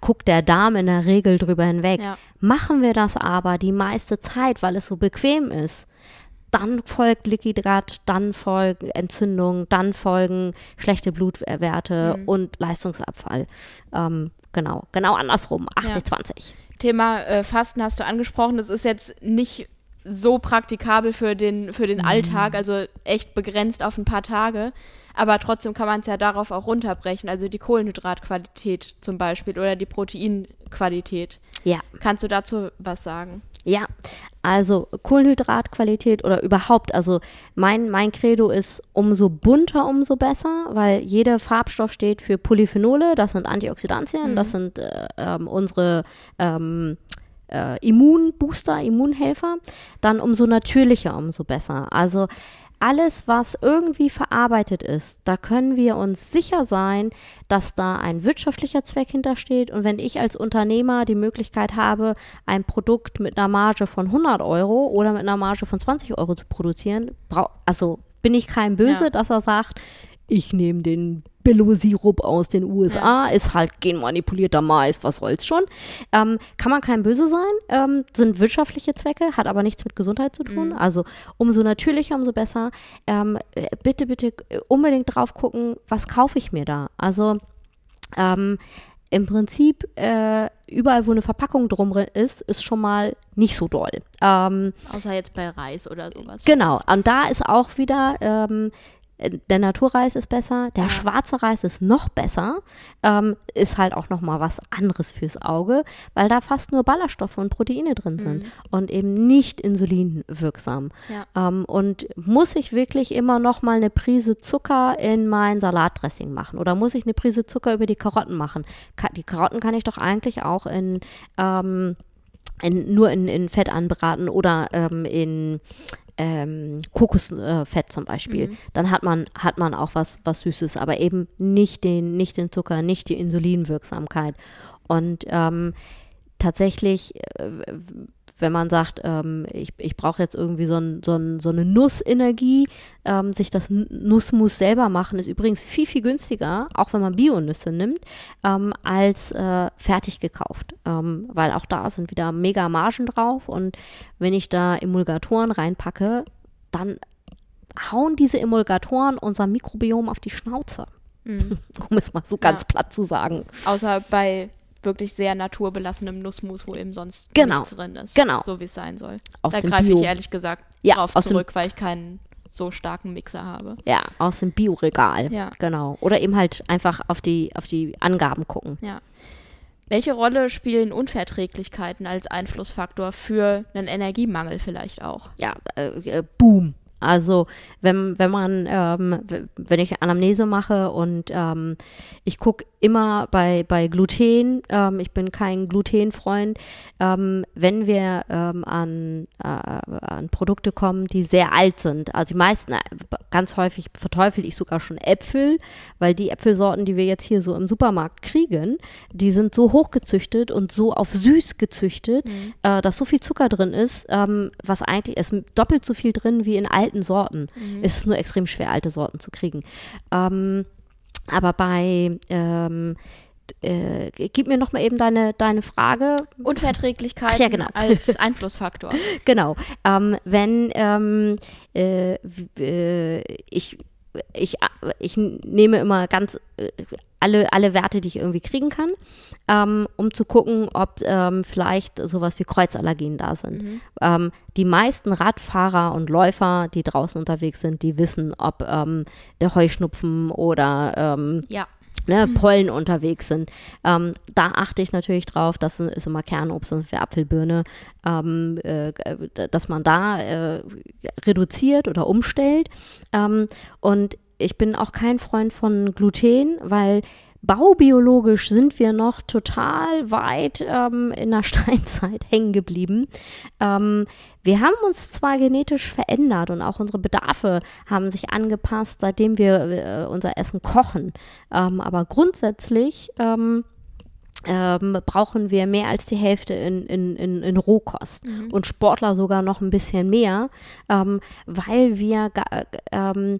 guckt der Darm in der Regel drüber hinweg. Ja. Machen wir das aber die meiste Zeit, weil es so bequem ist, dann folgt Liquidrat, dann folgen Entzündungen, dann folgen schlechte Blutwerte mhm. und Leistungsabfall. Ähm, genau, genau andersrum, 80-20. Ja. Thema äh, Fasten hast du angesprochen. Das ist jetzt nicht so praktikabel für den, für den mhm. Alltag, also echt begrenzt auf ein paar Tage. Aber trotzdem kann man es ja darauf auch runterbrechen, also die Kohlenhydratqualität zum Beispiel oder die Proteinqualität. Ja. Kannst du dazu was sagen? Ja, also Kohlenhydratqualität oder überhaupt, also mein, mein Credo ist, umso bunter, umso besser, weil jeder Farbstoff steht für Polyphenole, das sind Antioxidantien, mhm. das sind äh, ähm, unsere ähm, äh, Immunbooster, Immunhelfer. Dann umso natürlicher, umso besser. Also alles, was irgendwie verarbeitet ist, da können wir uns sicher sein, dass da ein wirtschaftlicher Zweck hintersteht. Und wenn ich als Unternehmer die Möglichkeit habe, ein Produkt mit einer Marge von 100 Euro oder mit einer Marge von 20 Euro zu produzieren, also bin ich kein Böse, ja. dass er sagt, ich nehme den Billo-Sirup aus den USA, ist halt genmanipulierter Mais, was soll's schon. Ähm, kann man kein Böse sein, ähm, sind wirtschaftliche Zwecke, hat aber nichts mit Gesundheit zu tun. Mhm. Also umso natürlicher, umso besser. Ähm, äh, bitte, bitte unbedingt drauf gucken, was kaufe ich mir da. Also ähm, im Prinzip äh, überall, wo eine Verpackung drum ist, ist schon mal nicht so doll. Ähm, Außer jetzt bei Reis oder sowas. Genau. Und da ist auch wieder ähm, der Naturreis ist besser, der schwarze Reis ist noch besser, ähm, ist halt auch noch mal was anderes fürs Auge, weil da fast nur Ballaststoffe und Proteine drin mhm. sind und eben nicht insulinwirksam. Ja. Ähm, und muss ich wirklich immer noch mal eine Prise Zucker in mein Salatdressing machen oder muss ich eine Prise Zucker über die Karotten machen? Ka die Karotten kann ich doch eigentlich auch in ähm, in, nur in, in Fett anbraten oder ähm, in ähm, Kokosfett zum Beispiel, mhm. dann hat man, hat man auch was, was Süßes, aber eben nicht den, nicht den Zucker, nicht die Insulinwirksamkeit. Und ähm, tatsächlich, äh, wenn man sagt, ähm, ich, ich brauche jetzt irgendwie so, ein, so, ein, so eine Nussenergie, ähm, sich das Nussmus selber machen, ist übrigens viel, viel günstiger, auch wenn man Bio-Nüsse nimmt, ähm, als äh, fertig gekauft. Ähm, weil auch da sind wieder mega Margen drauf und wenn ich da Emulgatoren reinpacke, dann hauen diese Emulgatoren unser Mikrobiom auf die Schnauze. Mhm. um es mal so ganz ja. platt zu sagen. Außer bei wirklich sehr naturbelassenem Nussmus, wo eben sonst genau. nichts drin ist. Genau. So wie es sein soll. Aus da greife ich ehrlich gesagt ja, drauf zurück, weil ich keinen so starken Mixer habe. Ja, aus dem Bioregal. Ja. Genau. Oder eben halt einfach auf die, auf die Angaben gucken. Ja. Welche Rolle spielen Unverträglichkeiten als Einflussfaktor für einen Energiemangel vielleicht auch? Ja, äh, äh Boom. Also wenn, wenn man, ähm, wenn ich Anamnese mache und ähm, ich gucke immer bei, bei Gluten, ähm, ich bin kein Glutenfreund, ähm, wenn wir ähm, an, äh, an Produkte kommen, die sehr alt sind. Also die meisten, äh, ganz häufig verteufel ich sogar schon Äpfel, weil die Äpfelsorten, die wir jetzt hier so im Supermarkt kriegen, die sind so hochgezüchtet und so auf süß gezüchtet, mhm. äh, dass so viel Zucker drin ist, ähm, was eigentlich ist doppelt so viel drin wie in alten Sorten mhm. ist es nur extrem schwer, alte Sorten zu kriegen. Ähm, aber bei ähm, äh, gib mir noch mal eben deine, deine Frage. Unverträglichkeit ja, genau. als Einflussfaktor. genau. Ähm, wenn ähm, äh, äh, ich ich, ich nehme immer ganz äh, alle, alle Werte, die ich irgendwie kriegen kann, ähm, um zu gucken, ob ähm, vielleicht sowas wie Kreuzallergien da sind. Mhm. Ähm, die meisten Radfahrer und Läufer, die draußen unterwegs sind, die wissen, ob ähm, der Heuschnupfen oder ähm, ja. Ne, mhm. Pollen unterwegs sind. Ähm, da achte ich natürlich drauf, das ist immer Kernobst, das für Apfelbirne, ähm, äh, dass man da äh, reduziert oder umstellt. Ähm, und ich bin auch kein Freund von Gluten, weil baubiologisch sind wir noch total weit ähm, in der Steinzeit hängen geblieben. Ähm, wir haben uns zwar genetisch verändert und auch unsere Bedarfe haben sich angepasst, seitdem wir äh, unser Essen kochen. Ähm, aber grundsätzlich ähm, ähm, brauchen wir mehr als die Hälfte in, in, in, in Rohkost mhm. und Sportler sogar noch ein bisschen mehr, ähm, weil wir ähm,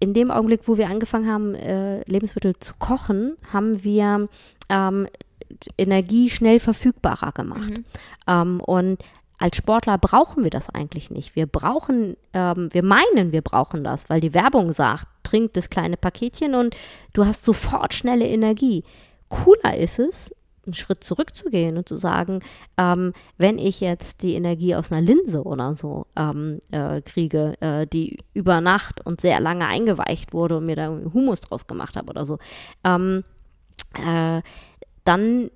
in dem Augenblick, wo wir angefangen haben, äh, Lebensmittel zu kochen, haben wir ähm, Energie schnell verfügbarer gemacht. Mhm. Ähm, und als Sportler brauchen wir das eigentlich nicht. Wir brauchen, ähm, wir meinen, wir brauchen das, weil die Werbung sagt, trink das kleine Paketchen und du hast sofort schnelle Energie. Cooler ist es, einen Schritt zurückzugehen und zu sagen, ähm, wenn ich jetzt die Energie aus einer Linse oder so ähm, äh, kriege, äh, die über Nacht und sehr lange eingeweicht wurde und mir da Humus draus gemacht habe oder so, ähm, äh, dann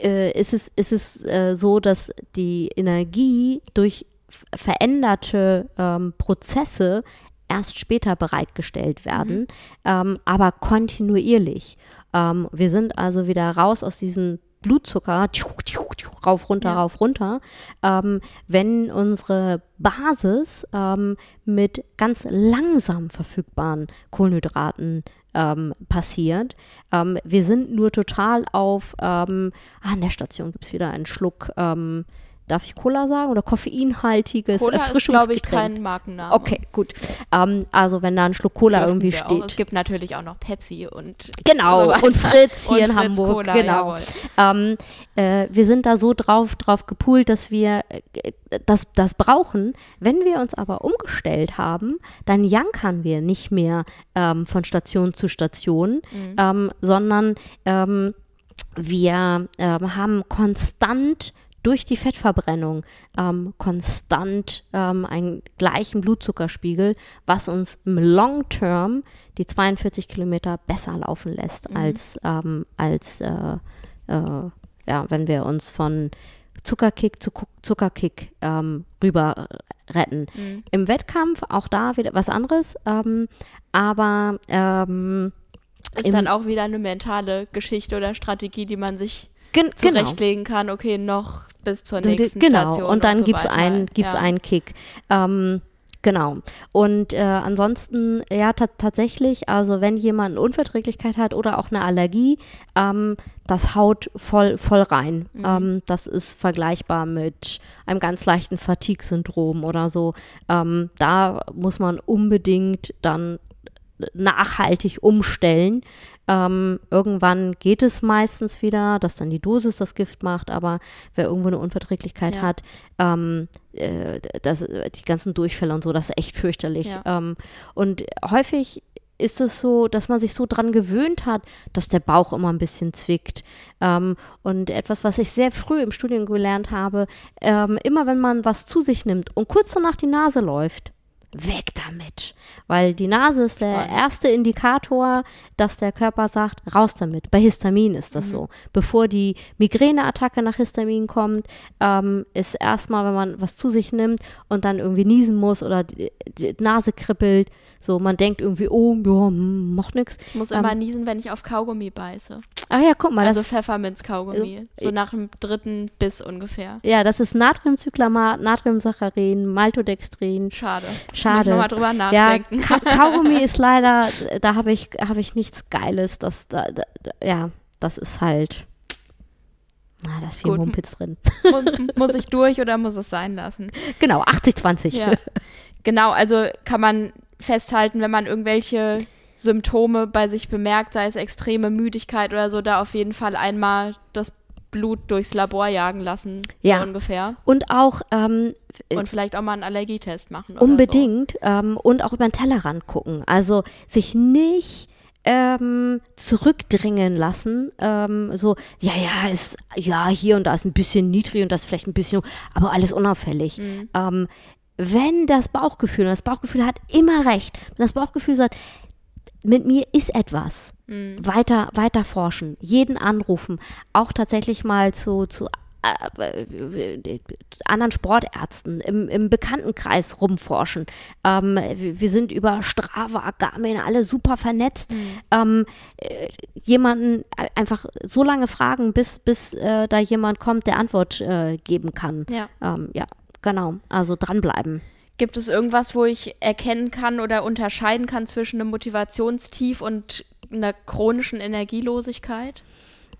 äh, ist es, ist es äh, so, dass die Energie durch veränderte ähm, Prozesse erst später bereitgestellt werden, mhm. ähm, aber kontinuierlich. Ähm, wir sind also wieder raus aus diesem Blutzucker, rauf, runter, ja. rauf, runter, ähm, wenn unsere Basis ähm, mit ganz langsam verfügbaren Kohlenhydraten ähm, passiert. Ähm, wir sind nur total auf, ah, an der Station gibt es wieder einen Schluck, darf ich Cola sagen oder koffeinhaltiges Cola ist, Erfrischungsgetränk? glaube ich, kein Markenname. Okay, gut. Ähm, also wenn da ein Schluck Cola Dürfen irgendwie wir auch. steht. Es gibt natürlich auch noch Pepsi und Genau, so und Fritz hier Und in Fritz Hamburg. Cola, genau. Ähm, äh, wir sind da so drauf, drauf gepoolt, dass wir äh, das, das brauchen. Wenn wir uns aber umgestellt haben, dann jankern wir nicht mehr ähm, von Station zu Station, Mhm. ähm, sondern ähm, wir ähm, haben konstant durch die Fettverbrennung ähm, konstant ähm, einen gleichen Blutzuckerspiegel, was uns im Long Term die 42 Kilometer besser laufen lässt, Mhm. als, ähm, als äh, äh, ja, wenn wir uns von Zuckerkick zu Zuckerkick ähm, rüber retten. Mhm. Im Wettkampf auch da wieder was anderes, ähm, aber ähm, Ist dann auch wieder eine mentale Geschichte oder Strategie, die man sich gen genau. zurechtlegen kann. Okay, noch bis zur nächsten genau. Station. und dann so gibt's einen, gibt's ja. einen Kick. Ähm, genau. Und äh, ansonsten, ja, ta tatsächlich, also wenn jemand eine Unverträglichkeit hat oder auch eine Allergie, ähm, das haut voll, voll rein. Mhm. Ähm, das ist vergleichbar mit einem ganz leichten Fatigue-Syndrom oder so. Ähm, da muss man unbedingt dann nachhaltig umstellen. Ähm, irgendwann geht es meistens wieder, dass dann die Dosis das Gift macht, aber wer irgendwo eine Unverträglichkeit Ja. hat, ähm, äh, das, die ganzen Durchfälle und so, das ist echt fürchterlich. Ja. Ähm, und häufig ist es so, dass man sich so dran gewöhnt hat, dass der Bauch immer ein bisschen zwickt. Ähm, und etwas, was ich sehr früh im Studium gelernt habe, ähm, immer wenn man was zu sich nimmt und kurz danach die Nase läuft, weg damit. Weil die Nase ist der erste Indikator, dass der Körper sagt, raus damit. Bei Histamin ist das so. Bevor die Migräneattacke nach Histamin kommt, ähm, ist erstmal, wenn man was zu sich nimmt und dann irgendwie niesen muss oder die, die Nase kribbelt, so man denkt irgendwie, oh, ja, hm, macht nix. Ich muss Ähm, immer niesen, wenn ich auf Kaugummi beiße. Ah ja, guck mal, Also Pfefferminz-Kaugummi. äh, So nach dem dritten Biss ungefähr. ja, das ist Natriumcyclamat, Natriumsaccharin, Maltodextrin. Schade. Schade. Nochmal drüber Ja, nachdenken. Ka Kaugummi ist leider, da habe ich, hab ich nichts Geiles. Das, da, da, ja, das ist halt, na, da ist viel Gut. Mumpitz drin. Mu- muss ich durch oder muss es sein lassen? Genau, 80-20. Ja. Genau, also kann man festhalten, wenn man irgendwelche Symptome bei sich bemerkt, sei es extreme Müdigkeit oder so, da auf jeden Fall einmal das Blut durchs Labor jagen lassen, Ja. so ungefähr. Und auch ähm, Und vielleicht auch mal einen Allergietest machen. Unbedingt ähm, und auch über den Tellerrand gucken. Also sich nicht ähm, zurückdringen lassen. Ähm, so, ja, ja, ist, ja, hier und da ist ein bisschen niedrig und das vielleicht ein bisschen, aber alles unauffällig. Mhm. Ähm, wenn das Bauchgefühl, und das Bauchgefühl hat immer recht, wenn das Bauchgefühl sagt, mit mir ist etwas. Mhm. weiter, weiter forschen, jeden anrufen, auch tatsächlich mal zu, zu äh, äh, anderen Sportärzten im, im Bekanntenkreis rumforschen. Ähm, wir sind über Strava, Garmin alle super vernetzt. Ähm, äh, jemanden einfach so lange fragen, bis, bis äh, da jemand kommt, der Antwort äh, geben kann. Ja. Ähm, ja, genau. Also dranbleiben. Gibt es irgendwas, wo ich erkennen kann oder unterscheiden kann zwischen einem Motivationstief und einer chronischen Energielosigkeit?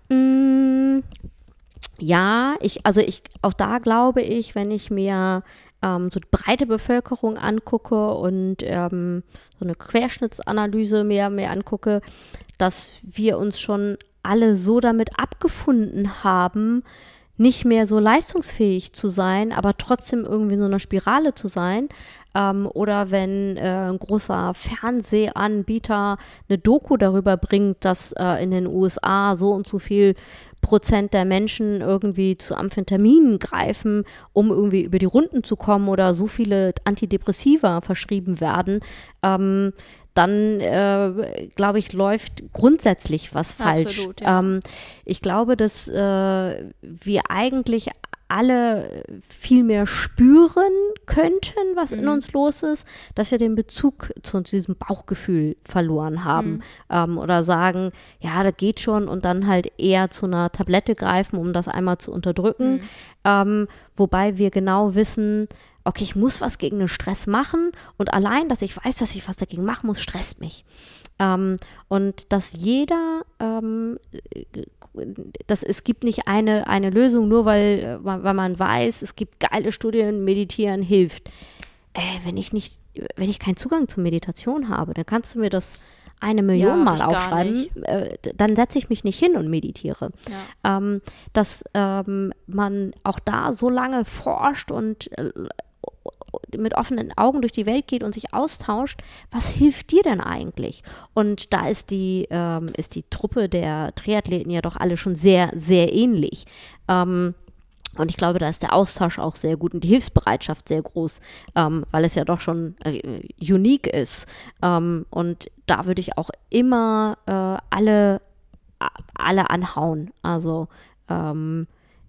Mm, ja, ich, also ich, auch da glaube ich, wenn ich mir ähm, so die breite Bevölkerung angucke und ähm, so eine Querschnittsanalyse mehr, mehr angucke, dass wir uns schon alle so damit abgefunden haben, nicht mehr so leistungsfähig zu sein, aber trotzdem irgendwie in so einer Spirale zu sein. Ähm, oder wenn äh, ein großer Fernsehanbieter eine Doku darüber bringt, dass äh, in den USA so und so viel Prozent der Menschen irgendwie zu Amphetaminen greifen, um irgendwie über die Runden zu kommen oder so viele Antidepressiva verschrieben werden, ähm, dann äh, glaube ich, läuft grundsätzlich was falsch. Absolut, ja. ähm, ich glaube, dass äh, wir eigentlich alle viel mehr spüren könnten, was in Mhm. uns los ist, dass wir den Bezug zu diesem Bauchgefühl verloren haben Mhm. ähm, oder sagen, ja, das geht schon und dann halt eher zu einer Tablette greifen, um das einmal zu unterdrücken. Mhm. Ähm, wobei wir genau wissen, okay, ich muss was gegen den Stress machen und allein, dass ich weiß, dass ich was dagegen machen muss, stresst mich. Ähm, und dass jeder, ähm, dass es gibt nicht eine, eine Lösung, nur weil, weil man weiß, es gibt geile Studien, meditieren hilft. Äh, wenn ich nicht, wenn ich keinen Zugang zur Meditation habe, dann kannst du mir das eine Million Ja, Mal aufschreiben, äh, dann setze ich mich nicht hin und meditiere. Ja. Ähm, dass ähm, man auch da so lange forscht und äh, mit offenen Augen durch die Welt geht und sich austauscht, was hilft dir denn eigentlich? Und da ist die, ähm, ist die Truppe der Triathleten ja doch alle schon sehr, sehr ähnlich. Ähm, und ich glaube, da ist der Austausch auch sehr gut und die Hilfsbereitschaft sehr groß, ähm, weil es ja doch schon äh, unique ist. Ähm, und da würde ich auch immer äh, alle, alle anhauen. Also ähm,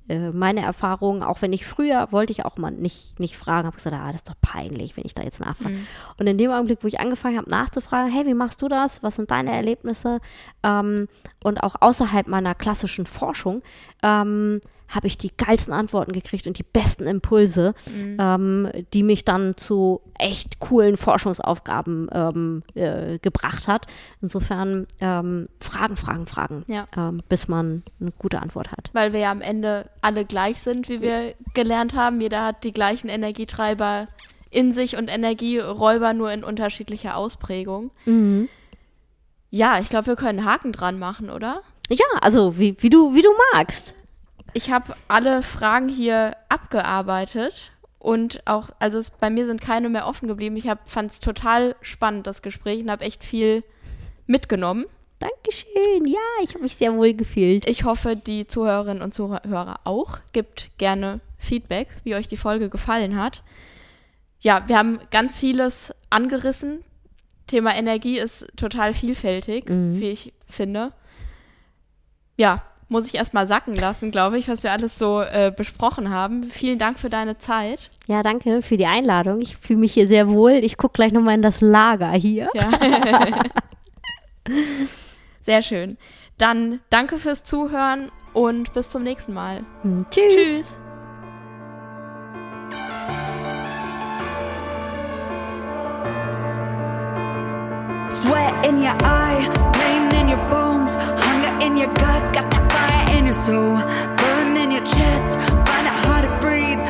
äh, meine Erfahrung, auch wenn ich früher wollte ich auch mal nicht, nicht fragen, habe gesagt, ah, das ist doch peinlich, wenn ich da jetzt nachfrage. Und in dem Augenblick, wo ich angefangen habe nachzufragen, hey, wie machst du das? Was sind deine Erlebnisse? Ähm, und auch außerhalb meiner klassischen Forschung ähm, habe ich die geilsten Antworten gekriegt und die besten Impulse, ähm, die mich dann zu echt coolen Forschungsaufgaben ähm, äh, gebracht hat. Insofern ähm, Fragen, Fragen, Fragen, Ja. ähm, bis man eine gute Antwort hat. Weil wir ja am Ende alle gleich sind, wie wir gelernt haben. Jeder hat die gleichen Energietreiber in sich und Energieräuber nur in unterschiedlicher Ausprägung. Ja, ich glaube, wir können Haken dran machen, oder? Ja, also wie, wie, du, wie du magst. Ich habe alle Fragen hier abgearbeitet und auch, also es, bei mir sind keine mehr offen geblieben. Ich fand es total spannend, das Gespräch, und habe echt viel mitgenommen. Dankeschön. Ja, ich habe mich sehr wohl gefühlt. Ich hoffe, die Zuhörerinnen und Zuhörer auch. Gebt gerne Feedback, wie euch die Folge gefallen hat. Ja, wir haben ganz vieles angerissen. Thema Energie ist total vielfältig, wie ich finde. Ja, muss ich erstmal sacken lassen, glaube ich, was wir alles so äh, besprochen haben. Vielen Dank für deine Zeit. Ja, danke für die Einladung. Ich fühle mich hier sehr wohl. Ich gucke gleich nochmal in das Lager hier. Ja. Sehr schön. Dann danke fürs Zuhören und bis zum nächsten Mal. Hm, Tschüss. Tschüss. Sweat in your eye, pain in your bones, hunger in your gut, got that fire in your soul, burn in your chest, find it hard to breathe,